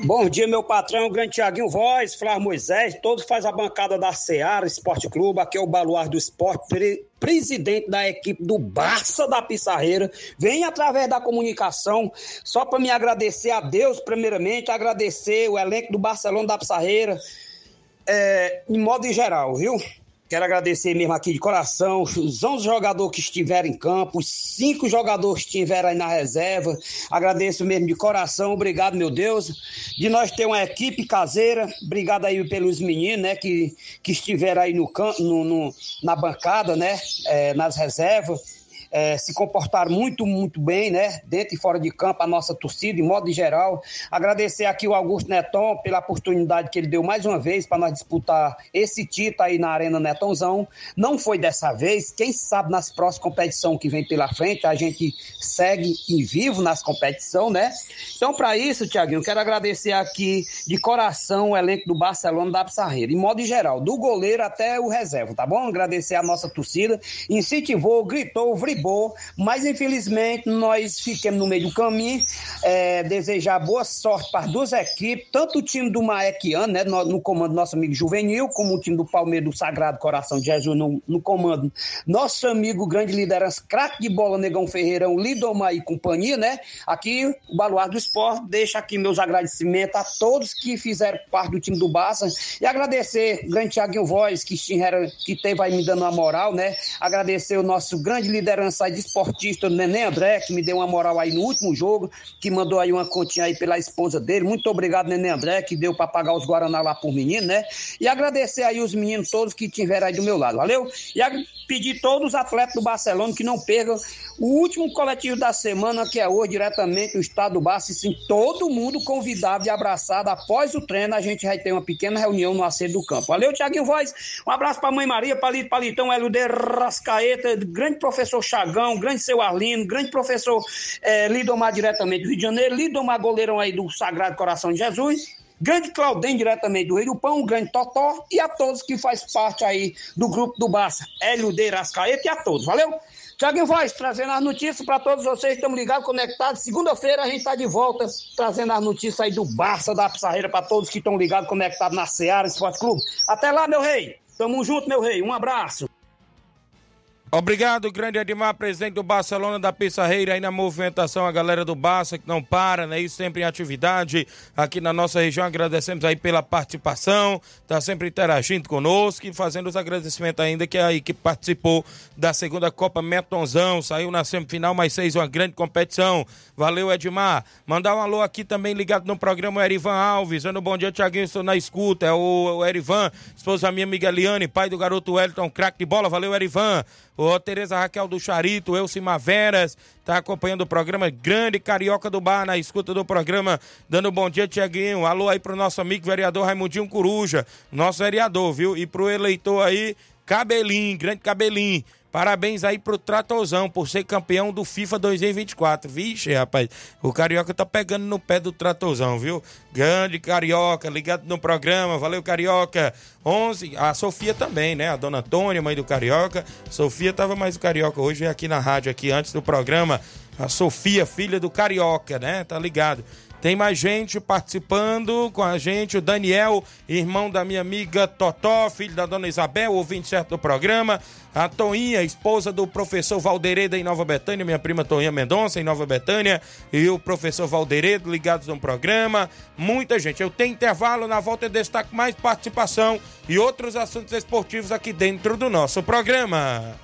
Bom dia, meu patrão, grande Tiaguinho Voz, Flávio Moisés, todos faz a bancada da Seara Esporte Clube, aqui é o Baluar do Esporte, pre presidente da equipe do Barça da Pissarreira, vem através da comunicação, só para me agradecer a Deus, primeiramente, agradecer o elenco do Barcelona da Pissarreira, é, em modo geral, viu? Quero agradecer mesmo aqui de coração os 11 jogadores que estiveram em campo, os 5 jogadores que estiveram aí na reserva. Agradeço mesmo de coração, obrigado, meu Deus. De nós ter uma equipe caseira, obrigado aí pelos meninos, né, que, que estiveram aí no, no, no na bancada, né, é, nas reservas é, se comportaram muito, muito bem, né? Dentro e fora de campo, a nossa torcida, em modo geral. Agradecer aqui o Augusto Neton pela oportunidade que ele deu mais uma vez para nós disputar esse título aí na Arena Netonzão. Não foi dessa vez, quem sabe nas próximas competições que vem pela frente, a gente segue em vivo nas competições, né? Então, para isso, Tiaguinho, quero agradecer aqui de coração o elenco do Barcelona da Pissarreira, em modo geral, do goleiro até o reserva, tá bom? Agradecer a nossa torcida, incentivou, gritou, vibrou mas infelizmente nós ficamos no meio do caminho. É, desejar boa sorte para as duas equipes, tanto o time do Maequiano, né, no, no, comando do nosso amigo Juvenil, como o time do Palmeiras do Sagrado Coração de Jesus no, no comando nosso amigo grande liderança, craque de bola, Negão Ferreirão, Lidomar e companhia, né? Aqui, o Baluar do Esporte, deixa aqui meus agradecimentos a todos que fizeram parte do time do Barça e agradecer o grande Thiaguinho Voz, que, que teve aí me dando uma moral, né? Agradecer o nosso grande liderança aí de esportista, o Nenê André, que me deu uma moral aí no último jogo, que mandou aí uma continha aí pela esposa dele. Muito obrigado, Nenê André, que deu para pagar os Guaraná lá por menino, né? E agradecer aí os meninos todos que tiveram aí do meu lado, valeu? E pedir todos os atletas do Barcelona que não percam o último coletivo da semana, que é hoje, diretamente do estado do Barça, e sim, todo mundo convidado e abraçado. Após o treino, a gente vai ter uma pequena reunião no acerto do campo. Valeu, Tiaguinho Voz. Um abraço para Mãe Maria, Palito Palitão, LD Rascaeta, grande professor Chagão, grande seu Arlindo, grande professor é, Lidomar, diretamente do Rio de Janeiro, Lidomar, goleirão aí do Sagrado Coração de Jesus. Grande Claudem, diretamente do Rio do Pão, grande Totó, e a todos que faz parte aí do grupo do Barça, Hélio de Rascaeta, e a todos, valeu? Tiaguinho Voz, trazendo as notícias para todos vocês, estamos ligados, conectados. Segunda-feira a gente está de volta, trazendo as notícias aí do Barça, da Pissarreira, para todos que estão ligados, conectados na Seara Esporte Clube. Até lá, meu rei. Tamo junto, meu rei. Um abraço. Obrigado, grande Edmar, presidente do Barcelona da Pissarreira, aí na movimentação, a galera do Barça que não para, né? E sempre em atividade aqui na nossa região. Agradecemos aí pela participação, tá sempre interagindo conosco e fazendo os agradecimentos ainda que aí que participou da segunda Copa Metonzão, saiu na semifinal, mas fez uma grande competição. Valeu, Edmar. Mandar um alô aqui também ligado no programa, o Erivan Alves. Dando bom dia, Tiaguinho, estou na escuta. É o, o Erivan, esposa minha amiga Eliane, pai do garoto Wellington, craque de bola. Valeu, Erivan. Ô, Tereza Raquel do Charito, Elcimar Veras, tá acompanhando o programa Grande Carioca do Bar, na escuta do programa, dando bom dia, Tiaguinho. Alô aí pro nosso amigo vereador Raimundinho Coruja, nosso vereador, viu? E pro eleitor aí, Cabelinho, grande Cabelinho. Parabéns aí pro Tratozão por ser campeão do FIFA 2024. Vixe, rapaz, o Carioca tá pegando no pé do Tratozão, viu? Grande Carioca, ligado no programa. Valeu, Carioca. 11, a Sofia também, né? A dona Antônia, mãe do Carioca. Sofia tava mais do Carioca hoje aqui na rádio, aqui antes do programa. A Sofia, filha do Carioca, né? Tá ligado? Tem mais gente participando com a gente, o Daniel, irmão da minha amiga Totó, filho da dona Isabel, ouvinte certo do programa. A Toinha, esposa do professor Valderedo em Nova Betânia, minha prima Toinha Mendonça em Nova Betânia, e o professor Valderedo ligados no programa. Muita gente. Eu tenho intervalo, na volta eu destaco mais participação e outros assuntos esportivos aqui dentro do nosso programa.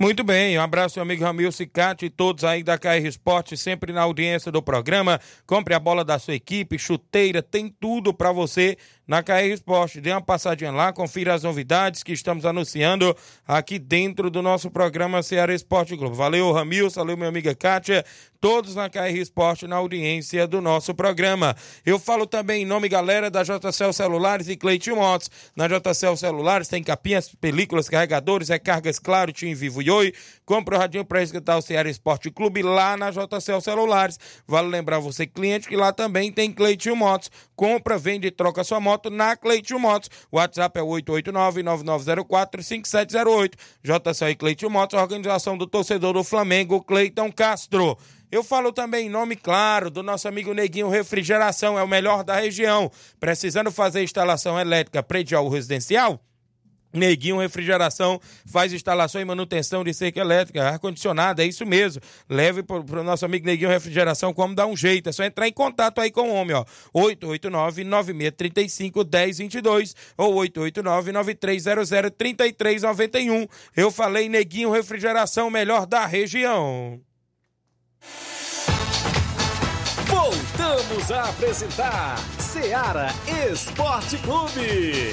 Muito bem, um abraço meu amigo Ramil Cicate e todos aí da KR Esporte, sempre na audiência do programa. Compre a bola da sua equipe, chuteira, tem tudo para você na KR Esporte. Dê uma passadinha lá, confira as novidades que estamos anunciando aqui dentro do nosso programa Ceará Esporte Globo. Valeu, Ramil, valeu, minha amiga Kátia, todos na KR Esporte na audiência do nosso programa. Eu falo também em nome, galera, da JCL Celulares e Cleitinho Motos. Na JCL Celulares tem capinhas, películas, carregadores, recargas, claro, Tim Vivo Oi. Compre o radinho para escutar o Ceará Esporte Clube lá na JCL Celulares. Vale lembrar você, cliente, que lá também tem Cleitinho Motos. Compra, vende e troca sua moto na Cleitinho Motos. O WhatsApp é 889-9904-5708. JCL e Cleitinho Motos, organização do torcedor do Flamengo, Cleiton Castro. Eu falo também em nome, claro, do nosso amigo Neguinho Refrigeração, é o melhor da região. Precisando fazer instalação elétrica predial ou residencial? Neguinho Refrigeração faz instalação e manutenção de cerca elétrica, ar-condicionado, é isso mesmo. Leve para o nosso amigo Neguinho Refrigeração como dá um jeito. É só entrar em contato aí com o homem, ó. 889-9635-1022 ou 889-9300-3391. Eu falei Neguinho Refrigeração, melhor da região. Voltamos a apresentar Seara Esporte Clube.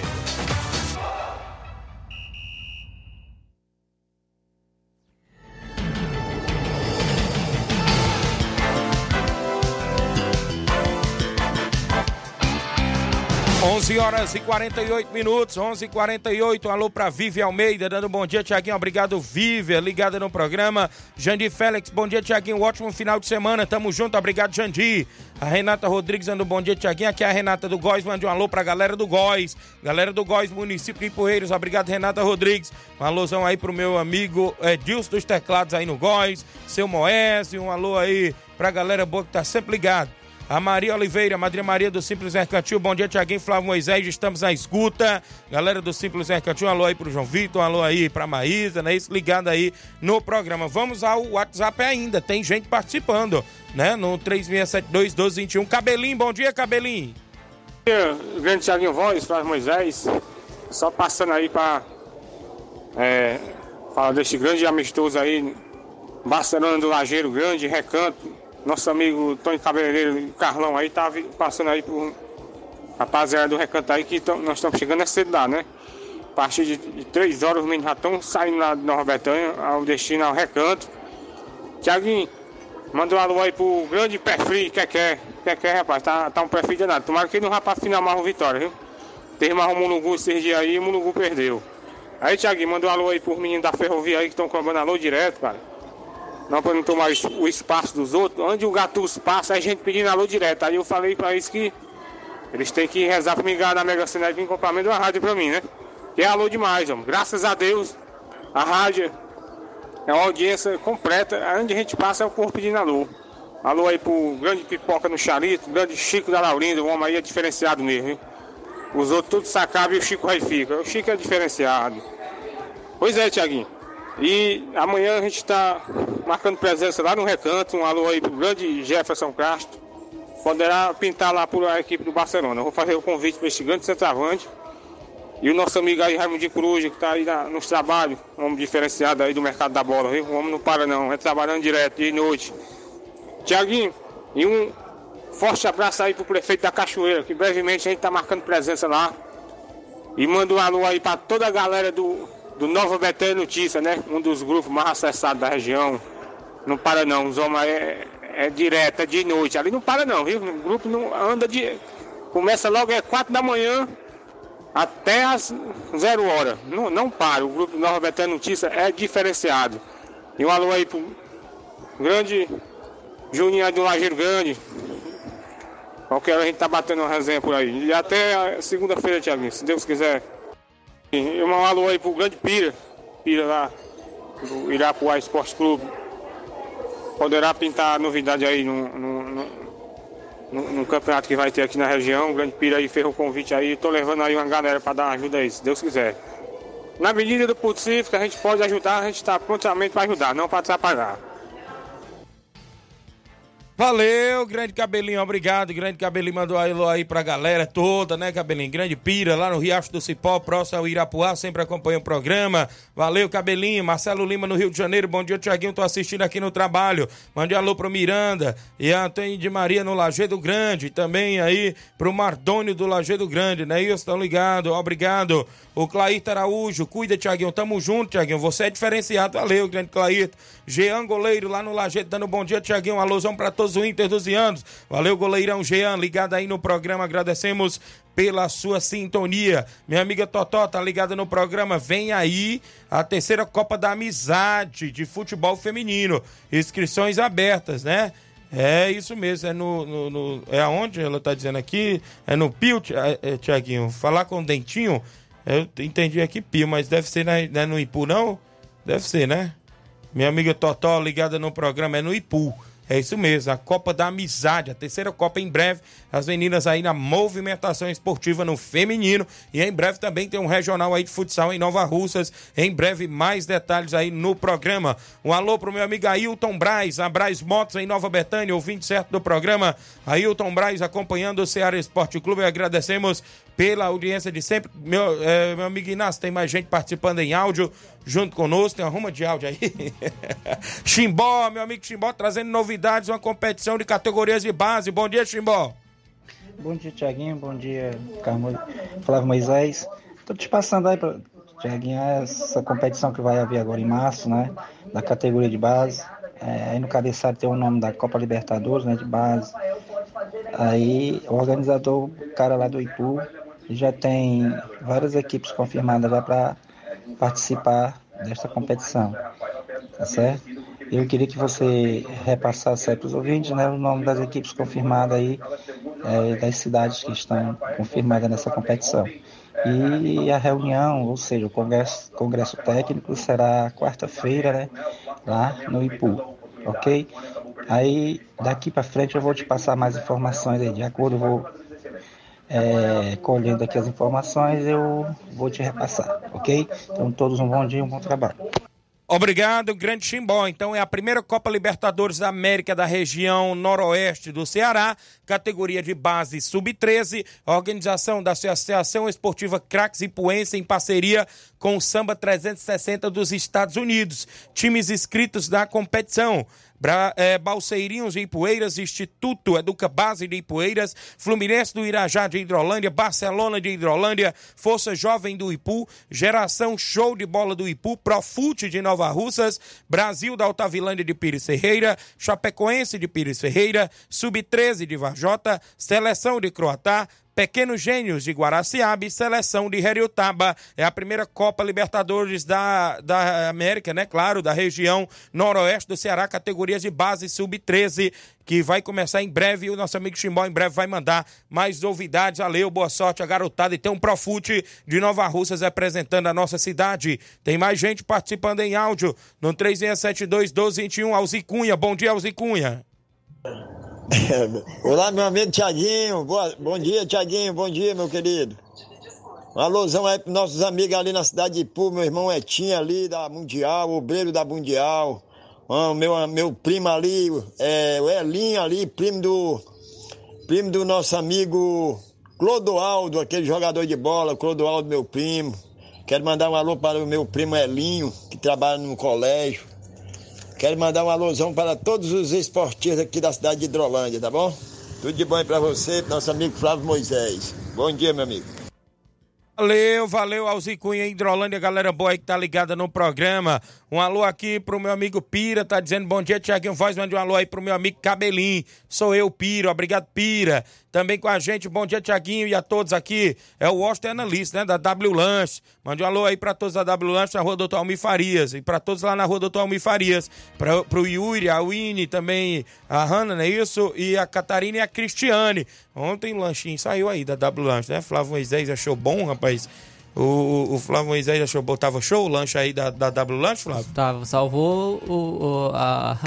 11 horas e 48 minutos, 11 e 48 Alô pra Vive Almeida, dando um bom dia, Tiaguinho. Obrigado, Vive, ligada no programa. Jandir Félix, bom dia, Tiaguinho. Ótimo final de semana, tamo junto, obrigado, Jandir. A Renata Rodrigues dando um bom dia, Tiaguinho. Aqui é a Renata do Góis, mande um alô pra galera do Góis. Galera do Góis, município de Poeiros, obrigado, Renata Rodrigues. Um alôzão aí pro meu amigo Edilson dos Teclados aí no Góis, seu Moésio, um alô aí pra galera boa que tá sempre ligado. A Maria Oliveira, Madrinha Maria do Simples Mercantil. Bom dia, Tiaguinho Flávio Moisés. Estamos na escuta. Galera do Simples Mercantil, um alô aí pro João Vitor, um alô aí pra Maísa, né? Isso ligado aí no programa. Vamos ao WhatsApp ainda. Tem gente participando, né? No 3672-1221. Cabelinho, bom dia, Cabelinho. Bom dia, grande Tiaguinho Voz, Flávio Moisés. Só passando aí pra é, falar deste grande amistoso aí. Barcelona do Lajeiro Grande, Recanto nosso amigo Tony Cabeleireiro Carlão aí tá passando aí por rapaziada do recanto aí que tão, nós estamos chegando é cedo lá, né? A partir de, de 3 horas os meninos já estão saindo lá de Nova Betânia, ao destino ao recanto. Tiaguinho, manda um alô aí pro grande perfil que quer, que quer, rapaz, tá, tá um perfil danado. Tomara que ele não vá pra final mais uma vitória, viu? Teve mais um Mulungu esses dias aí e o Mulungu perdeu. Aí, Tiaguinho, manda um alô aí pros meninos da ferrovia aí que estão cobrando alô direto, cara. Não para não tomar o espaço dos outros. Onde o Gatus passa, a gente pedindo alô direto. Aí eu falei para eles que eles têm que rezar para me ganhar na Mega Sena e vir comprar menos uma rádio para mim, né? Que é alô demais, homem. Graças a Deus, a rádio é uma audiência completa. Onde a gente passa é o corpo pedindo alô. Alô aí pro grande pipoca no Charito, grande Chico da Laurinda, o homem aí é diferenciado mesmo, hein? Os outros tudo sacavam e o Chico aí fica. O Chico é diferenciado. Pois é, Tiaguinho. E amanhã a gente está marcando presença lá no recanto. Um alô aí pro grande Jefferson Castro. Poderá pintar lá por a equipe do Barcelona. Eu vou fazer o convite para este grande centroavante. E o nosso amigo aí, Raimundo Coruja, que está aí na, nos trabalhos, um homem diferenciado aí do mercado da bola, viu? O homem não para não, é trabalhando direto, dia e noite. Tiaguinho, e um forte abraço aí pro prefeito da Cachoeira, que brevemente a gente está marcando presença lá. E manda um alô aí para toda a galera do, do Nova Betânia Notícia, né? Um dos grupos mais acessados da região. Não para não, os homens é, é direto, é de noite. Ali não para não, viu? O grupo não anda de. Começa logo é 4 da manhã até as 0 hora. Não, não para. O grupo Nova Betânia Notícia é diferenciado. E um alô aí pro grande Juninho do Lajeiro Grande. Qualquer hora a gente tá batendo uma resenha por aí. E até segunda-feira, Tiaguinho, se Deus quiser. Um alô aí pro grande Pira, Pira lá, do Irapuá Esporte Clube. Poderá pintar novidade aí no, no, no, no, campeonato que vai ter aqui na região. O grande Pira aí fez o convite aí. Tô levando aí uma galera para dar ajuda aí, se Deus quiser. Na medida do possível que a gente pode ajudar, a gente está prontamente para ajudar, não para atrapalhar. Valeu, grande cabelinho, obrigado. Grande cabelinho mandou alô aí pra galera toda, né, cabelinho? Grande pira lá no Riacho do Cipó, próximo ao Irapuá, sempre acompanha o programa. Valeu, cabelinho. Marcelo Lima no Rio de Janeiro, bom dia, Tiaguinho. Tô assistindo aqui no trabalho. Mande alô pro Miranda e Antônio de Maria no Lajeado Grande. Também aí pro Mardônio do Lajeado Grande, né? Isso, estão ligados, obrigado. O Claírto Araújo, cuida, Tiaguinho. Tamo junto, Tiaguinho. Você é diferenciado. Valeu, grande Claírto. Jean Goleiro lá no Lajeado, dando bom dia, Tiaguinho. Alôzão pra todos o Inter dos anos. Valeu, goleirão Jean, ligado aí no programa. Agradecemos pela sua sintonia. Minha amiga Totó tá ligada no programa. Vem aí a terceira Copa da Amizade de futebol feminino. Inscrições abertas, né? É isso mesmo, é no, no, no é aonde ela tá dizendo aqui? É no Pio, é, é, Tiaguinho. Falar com o Dentinho eu entendi aqui Pio, mas deve ser na, não é no Ipu, não? Deve ser, né? Minha amiga Totó ligada no programa é no Ipu. É isso mesmo, a Copa da Amizade, a terceira Copa em breve. As meninas aí na movimentação esportiva no feminino. E em breve também tem um regional aí de futsal em Nova Russas. Em breve, mais detalhes aí no programa. Um alô pro meu amigo Ailton Braz, a Braz Motos em Nova Betânia, ouvinte certo do programa. Ailton Braz acompanhando o Ceará Esporte Clube. Agradecemos pela audiência de sempre. Meu, é, meu amigo Inácio, tem mais gente participando em áudio junto conosco. Tem uma ruma de áudio aí. Chimbó, meu amigo Chimbó, trazendo novidades, uma competição de categorias de base. Bom dia, Chimbó. Bom dia, Tiaguinho. Bom dia, Carmo... Flávio Moisés. Tô te passando aí, pra... Tiaguinho, essa competição que vai haver agora em março, né? Da categoria de base. É, aí no cabeçalho tem o nome da Copa Libertadores, né? De base. Aí o organizador, o cara lá do Ipu, já tem várias equipes confirmadas já para participar desta competição. Tá certo? Eu queria que você repassasse para os ouvintes né, o nome das equipes confirmadas aí, é, das cidades que estão confirmadas nessa competição. E a reunião, ou seja, o congresso, congresso técnico será quarta-feira, né, lá no Ipu, ok? Aí daqui para frente eu vou te passar mais informações aí, de acordo, eu vou é, colhendo aqui as informações, eu vou te repassar, ok? Então todos um bom dia, um bom trabalho. Obrigado, Grande Chimbó. Então é a primeira Copa Libertadores da América da região noroeste do Ceará, categoria de base sub-13, organização da Associação Esportiva Craques Ipuense em parceria com o Samba 360 dos Estados Unidos. Times inscritos na competição: Bra, é, Balseirinhos de Ipueiras, Instituto Educa Base de Ipueiras, Fluminense do Irajá de Hidrolândia, Barcelona de Hidrolândia, Força Jovem do Ipu, Geração Show de Bola do Ipu, Profute de Nova Russas, Brasil da Altavilândia de Pires Ferreira, Chapecoense de Pires Ferreira, Sub-13 de Varjota, Seleção de Croatá, Pequenos Gênios de Guaraciaba e Seleção de Heriotaba. É a primeira Copa Libertadores da, da América, né? Claro, da região noroeste do Ceará, categorias de base sub-13, que vai começar em breve. E o nosso amigo Chimbó em breve vai mandar mais novidades. Valeu, boa sorte a garotada. E tem um Profute de Nova Russas representando a nossa cidade. Tem mais gente participando em áudio no 3672 1221. Alzicunha, bom dia, Alzicunha. Olá, meu amigo Tiaguinho. Bom dia, Tiaguinho. Bom dia, meu querido. Um alôzão aí pros nossos amigos ali na cidade de Ipu, meu irmão Etinho ali da Mundial, obreiro da Mundial. Ah, meu, meu primo ali, é, o Elinho ali, primo do. Primo do nosso amigo Clodoaldo, aquele jogador de bola, Clodoaldo, meu primo. Quero mandar um alô para o meu primo Elinho, que trabalha no colégio. Quero mandar um alusão para todos os esportistas aqui da cidade de Hidrolândia, tá bom? Tudo de bom aí para você, nosso amigo Flávio Moisés. Bom dia, meu amigo. Valeu, valeu, Alzicunha, Hidrolândia, galera boa aí que tá ligada no programa. Um alô aqui pro meu amigo Pira, tá dizendo bom dia, Tiaguinho Voz, mande um alô aí pro meu amigo Cabelim. Sou eu, Pira, obrigado, Pira. Também com a gente, bom dia, Tiaguinho, e a todos aqui. É o Washington Analista, né, da W Lanche. Mande um alô aí pra todos da W Lanche na rua Doutor Almir Farias. E pra todos lá na rua Doutor Almir Farias. Pra, pro Yuri, a Winnie, também a Hanna, não é isso? E a Catarina e a Cristiane. Ontem o lanchinho saiu aí da W Lanche, né? Flávio Moisés achou bom, rapaz. O, o Flávio Moisés achou bom, tava show o lanche aí da, da W Lanche, Flávio? Tava, salvou o, o a,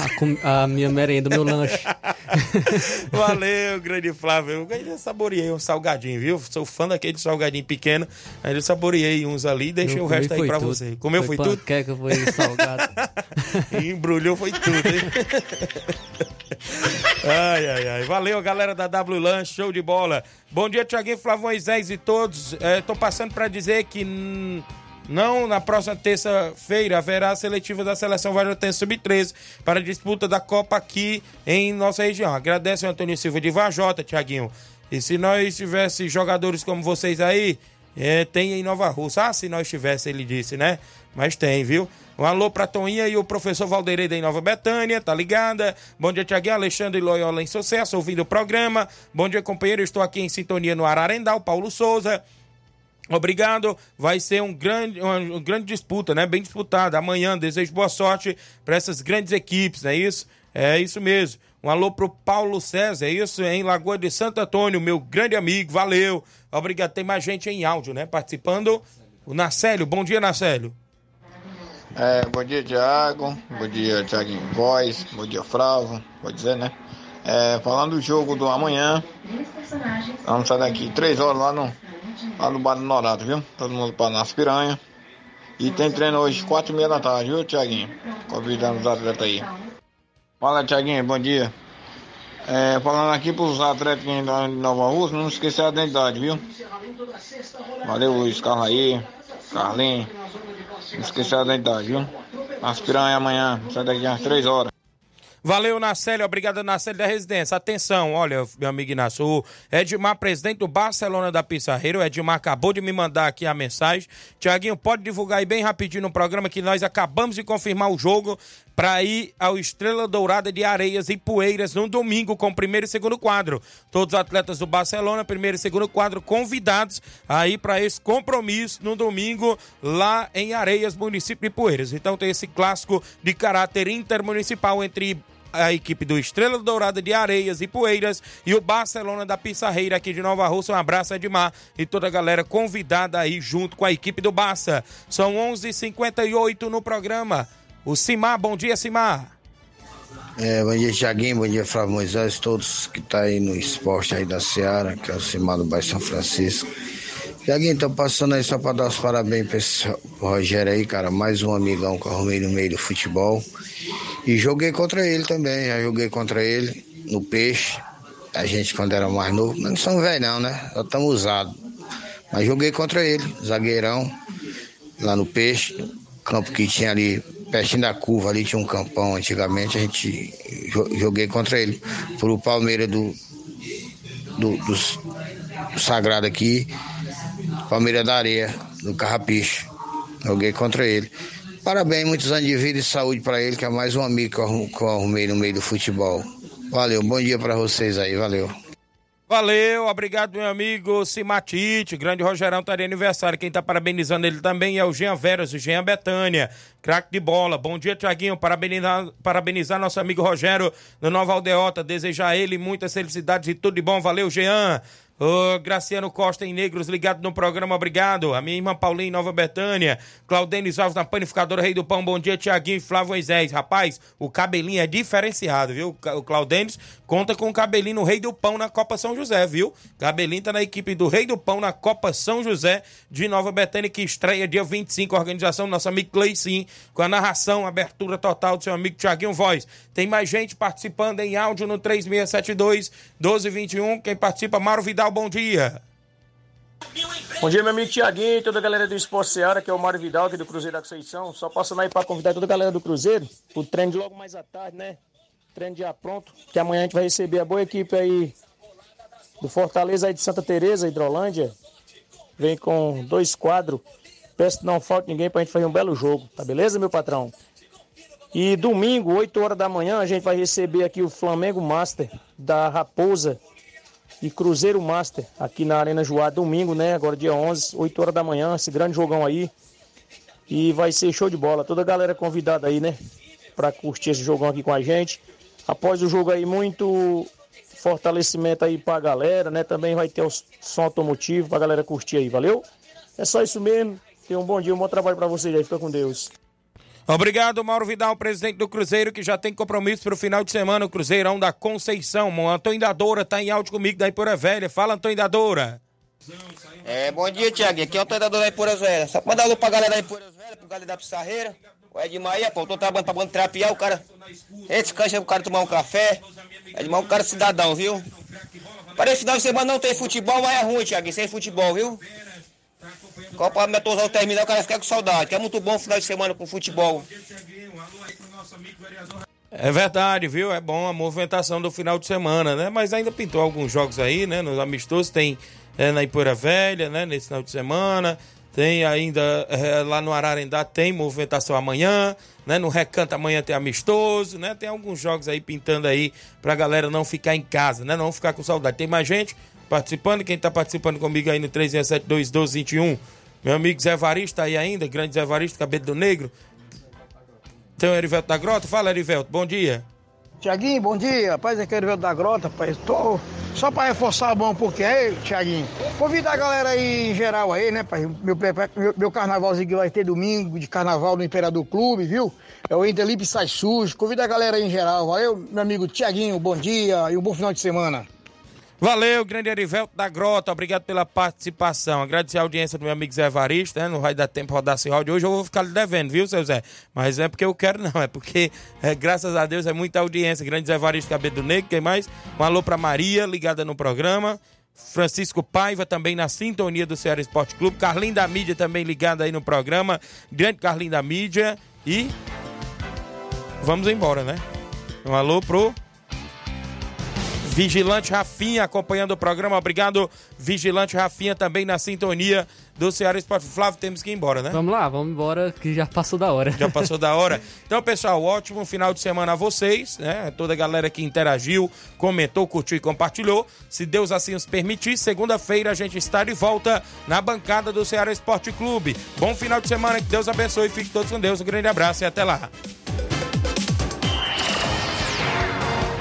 a, a, minha merenda, o meu lanche. Valeu, grande Flávio. Eu saboreei um salgadinho, viu? Sou fã daquele salgadinho pequeno. Eu saboreei uns ali e deixei o resto aí pra tudo. você. Comeu foi, foi tudo? que foi salgado. embrulhou foi tudo, hein? ai, ai, ai. Valeu, galera da W Lanche, show de bola. Bom dia, Tiaguinho, Flávio Moisés e todos. Estou é, passando para dizer que não na próxima terça-feira haverá a seletiva da seleção Vajotense Sub-13 para a disputa da Copa aqui em nossa região. Agradeço o Antônio Silva de Vajota, Tiaguinho. E se nós tivesse jogadores como vocês aí, é, tem em Nova Rússia. Ah, se nós tivesse, ele disse, né? Mas tem, viu? Um alô pra Toninha e o professor Valdeireda em Nova Betânia, tá ligada? Bom dia, Tiaguinho, Alexandre Loyola em sucesso, ouvindo o programa. Bom dia, companheiro, estou aqui em sintonia no Ararendal, Paulo Souza. Obrigado, vai ser um grande, uma, grande disputa, né? Bem disputada. Amanhã desejo boa sorte para essas grandes equipes, não é isso? É isso mesmo. Um alô pro Paulo César, é isso? Em Lagoa de Santo Antônio, meu grande amigo, valeu. Obrigado. Tem mais gente em áudio, né? Participando. O Nacélio, bom dia, Nacélio. É, bom dia, Thiago. Bom dia, Thiaguinho Voz. Bom dia, Fravo. Pode dizer, né? É, falando do jogo do amanhã, vamos sair daqui três horas lá no, lá no Bar do Norato, viu? Todo mundo para nas piranha. E tem treino hoje, quatro e meia da tarde, viu, Thiaguinho? Convidando os atletas aí. Fala, Thiaguinho, bom dia. É, falando aqui pros atletas que ainda de Nova Rússia, não esquecer a identidade, viu? Valeu, Luiz, Carlos aí, Carlinhos. Não esquecer a identidade, viu? Nas piranha amanhã, sai daqui às três horas. Valeu, Nacélio. Obrigado, Nacélio da Residência. Atenção, olha, meu amigo Inácio. O Edmar, presidente do Barcelona da Pissarreira. O Edmar acabou de me mandar aqui a mensagem. Tiaguinho, pode divulgar aí bem rapidinho no programa que nós acabamos de confirmar o jogo para ir ao Estrela Dourada de Areias e Poeiras no domingo com o primeiro e segundo quadro. Todos os atletas do Barcelona, primeiro e segundo quadro, convidados a ir para esse compromisso no domingo lá em Areias, município de Poeiras. Então tem esse clássico de caráter intermunicipal entre a equipe do Estrela Dourada de Areias e Poeiras e o Barcelona da Pissarreira aqui de Nova Rússia. Um abraço, Edmar, e toda a galera convidada aí junto com a equipe do Barça. São 11:58 h 58 no programa. O Simar, bom dia, Simar. É, bom dia, Tiaguinho, bom dia, Flávio Moisés, todos que tá aí no esporte aí da Seara, que é o Simar do Bairro São Francisco. Tiaguinho, tô passando aí só para dar os parabéns para esse Rogério aí, cara, mais um amigão que eu arrumei no meio do futebol. E joguei contra ele também, já joguei contra ele no peixe. A gente quando era mais novo, mas não somos velho não, né? Só estamos usados. Mas joguei contra ele, zagueirão, lá no peixe, campo que tinha ali, pertinho da curva ali, tinha um campão antigamente, a gente joguei contra ele. Pro Palmeiras do, do, do, do Sagrado aqui, Palmeiras da Areia, do Carrapicho. Joguei contra ele. Parabéns, muitos anos de vida e saúde para ele, que é mais um amigo que eu, que eu arrumei no meio do futebol. Valeu, bom dia para vocês aí, valeu. Valeu, obrigado, meu amigo Simatite. Grande Rogerão tá de aniversário. Quem tá parabenizando ele também é o Jean Veras, o Jean Betânia, craque de bola. Bom dia, Tiaguinho. Parabenizar, parabenizar nosso amigo Rogério do Nova Aldeota. Desejar a ele muitas felicidades e tudo de bom. Valeu, Jean. Ô, Graciano Costa em Negros, ligado no programa, obrigado. A minha irmã Paulinha em Nova Betânia. Claudênis Alves na panificadora Rei do Pão, bom dia, Tiaguinho e Flávio Moisés. Rapaz, o cabelinho é diferenciado, viu? O Claudênis conta com o cabelinho no Rei do Pão na Copa São José, viu? Cabelinho tá na equipe do Rei do Pão na Copa São José de Nova Betânia, que estreia dia 25, organização do nosso amigo Cleicinho, com a narração, abertura total do seu amigo Tiaguinho Voz. Tem mais gente participando em áudio no 3672 1221. Quem participa, Mauro Vidal bom dia. Bom dia, meu amigo Tiaguinho toda a galera do Esporte Seara, que é o Mário Vidal, aqui do Cruzeiro da Conceição. Só passando aí para convidar toda a galera do Cruzeiro pro treino de logo mais à tarde, né? Treino já pronto, que amanhã a gente vai receber a boa equipe aí do Fortaleza aí de Santa Teresa, Hidrolândia. Vem com dois quadros. Peço que não falte ninguém pra gente fazer um belo jogo, tá beleza, meu patrão? E domingo, 8 horas da manhã, a gente vai receber aqui o Flamengo Master da Raposa e Cruzeiro Master aqui na Arena Joá, domingo, né? Agora dia 11, 8 horas da manhã, esse grande jogão aí. E vai ser show de bola. Toda a galera convidada aí, né? Pra curtir esse jogão aqui com a gente. Após o jogo aí, muito fortalecimento aí pra galera, né? Também vai ter o som automotivo pra galera curtir aí, valeu? É só isso mesmo. Tenha um bom dia, um bom trabalho pra vocês aí. Fica com Deus. Obrigado, Mauro Vidal, presidente do Cruzeiro, que já tem compromisso para o final de semana, o Cruzeirão da Conceição. O Antônio Dadora está em áudio comigo da Ipura Velha. Fala, Antônio Dadora. É, bom dia, Tiago. Aqui é o Antônio Dadora da Ipura Velha. Só mandar alô pra galera da Ipura Velha, pro galera da Pissarreira. O Edmar aí, pô, tô trabalhando pra banda trapear, o cara. Esse cancha pro cara tomar um café. Edmar é um cara cidadão, viu? Para esse final de semana não tem futebol, vai é ruim, Tiago, sem futebol, viu? Copa Metosal terminar, o cara fica com saudade, que é muito bom o final de semana com futebol. É verdade, viu? É bom a movimentação do final de semana, né? Mas ainda pintou alguns jogos aí, né? Nos amistosos tem é, na Ipoeira Velha, né? Nesse final de semana. Tem ainda é, lá no Ararendá tem movimentação amanhã, né? No Recanto amanhã tem amistoso, né? Tem alguns jogos aí pintando aí pra galera não ficar em casa, né? Não ficar com saudade. Tem mais gente participando, quem tá participando comigo aí no 372 1221 meu amigo Zé Varisto aí ainda, grande Zé Varisto, cabelo do negro. Tem o Erivelto da Grota. Fala, Erivelto, bom dia. Tiaguinho, bom dia. Rapaz, aqui é o da Grota, rapaz. Tô só pra reforçar mão, porque aí, Tiaguinho, convidar a galera aí em geral aí, né, pai? Meu, meu, meu carnavalzinho que vai ter domingo de carnaval no Imperador Clube, viu? É o Interlipe Sai Sujo. Convida a galera aí em geral. Valeu, meu amigo Tiaguinho, bom dia e um bom final de semana. Valeu, grande Erivelto da Grota, obrigado pela participação. Agradecer a audiência do meu amigo Zé Evarista, né? Não vai dar tempo rodar esse round hoje, eu vou ficar lhe devendo, viu, seu Zé? Mas é porque eu quero, não, é porque, é, graças a Deus, é muita audiência. Grande Zé Evarista Cabelo Negro, quem mais? Um alô pra Maria, ligada no programa. Francisco Paiva também na sintonia do Ceará Esporte Clube. Carlinho da Mídia também ligado aí no programa. Grande Carlinho da Mídia. E vamos embora, né? Um alô pro Vigilante Rafinha acompanhando o programa. Obrigado, Vigilante Rafinha, também na sintonia do Ceará Esporte. Flávio, temos que ir embora, né? Vamos lá, vamos embora, que já passou da hora. Já passou da hora. Então, pessoal, ótimo final de semana a vocês, né? Toda a galera que interagiu, comentou, curtiu e compartilhou. Se Deus assim nos permitir, segunda-feira a gente está de volta na bancada do Ceará Esporte Clube. Bom final de semana, que Deus abençoe e fique todos com Deus. Um grande abraço e até lá.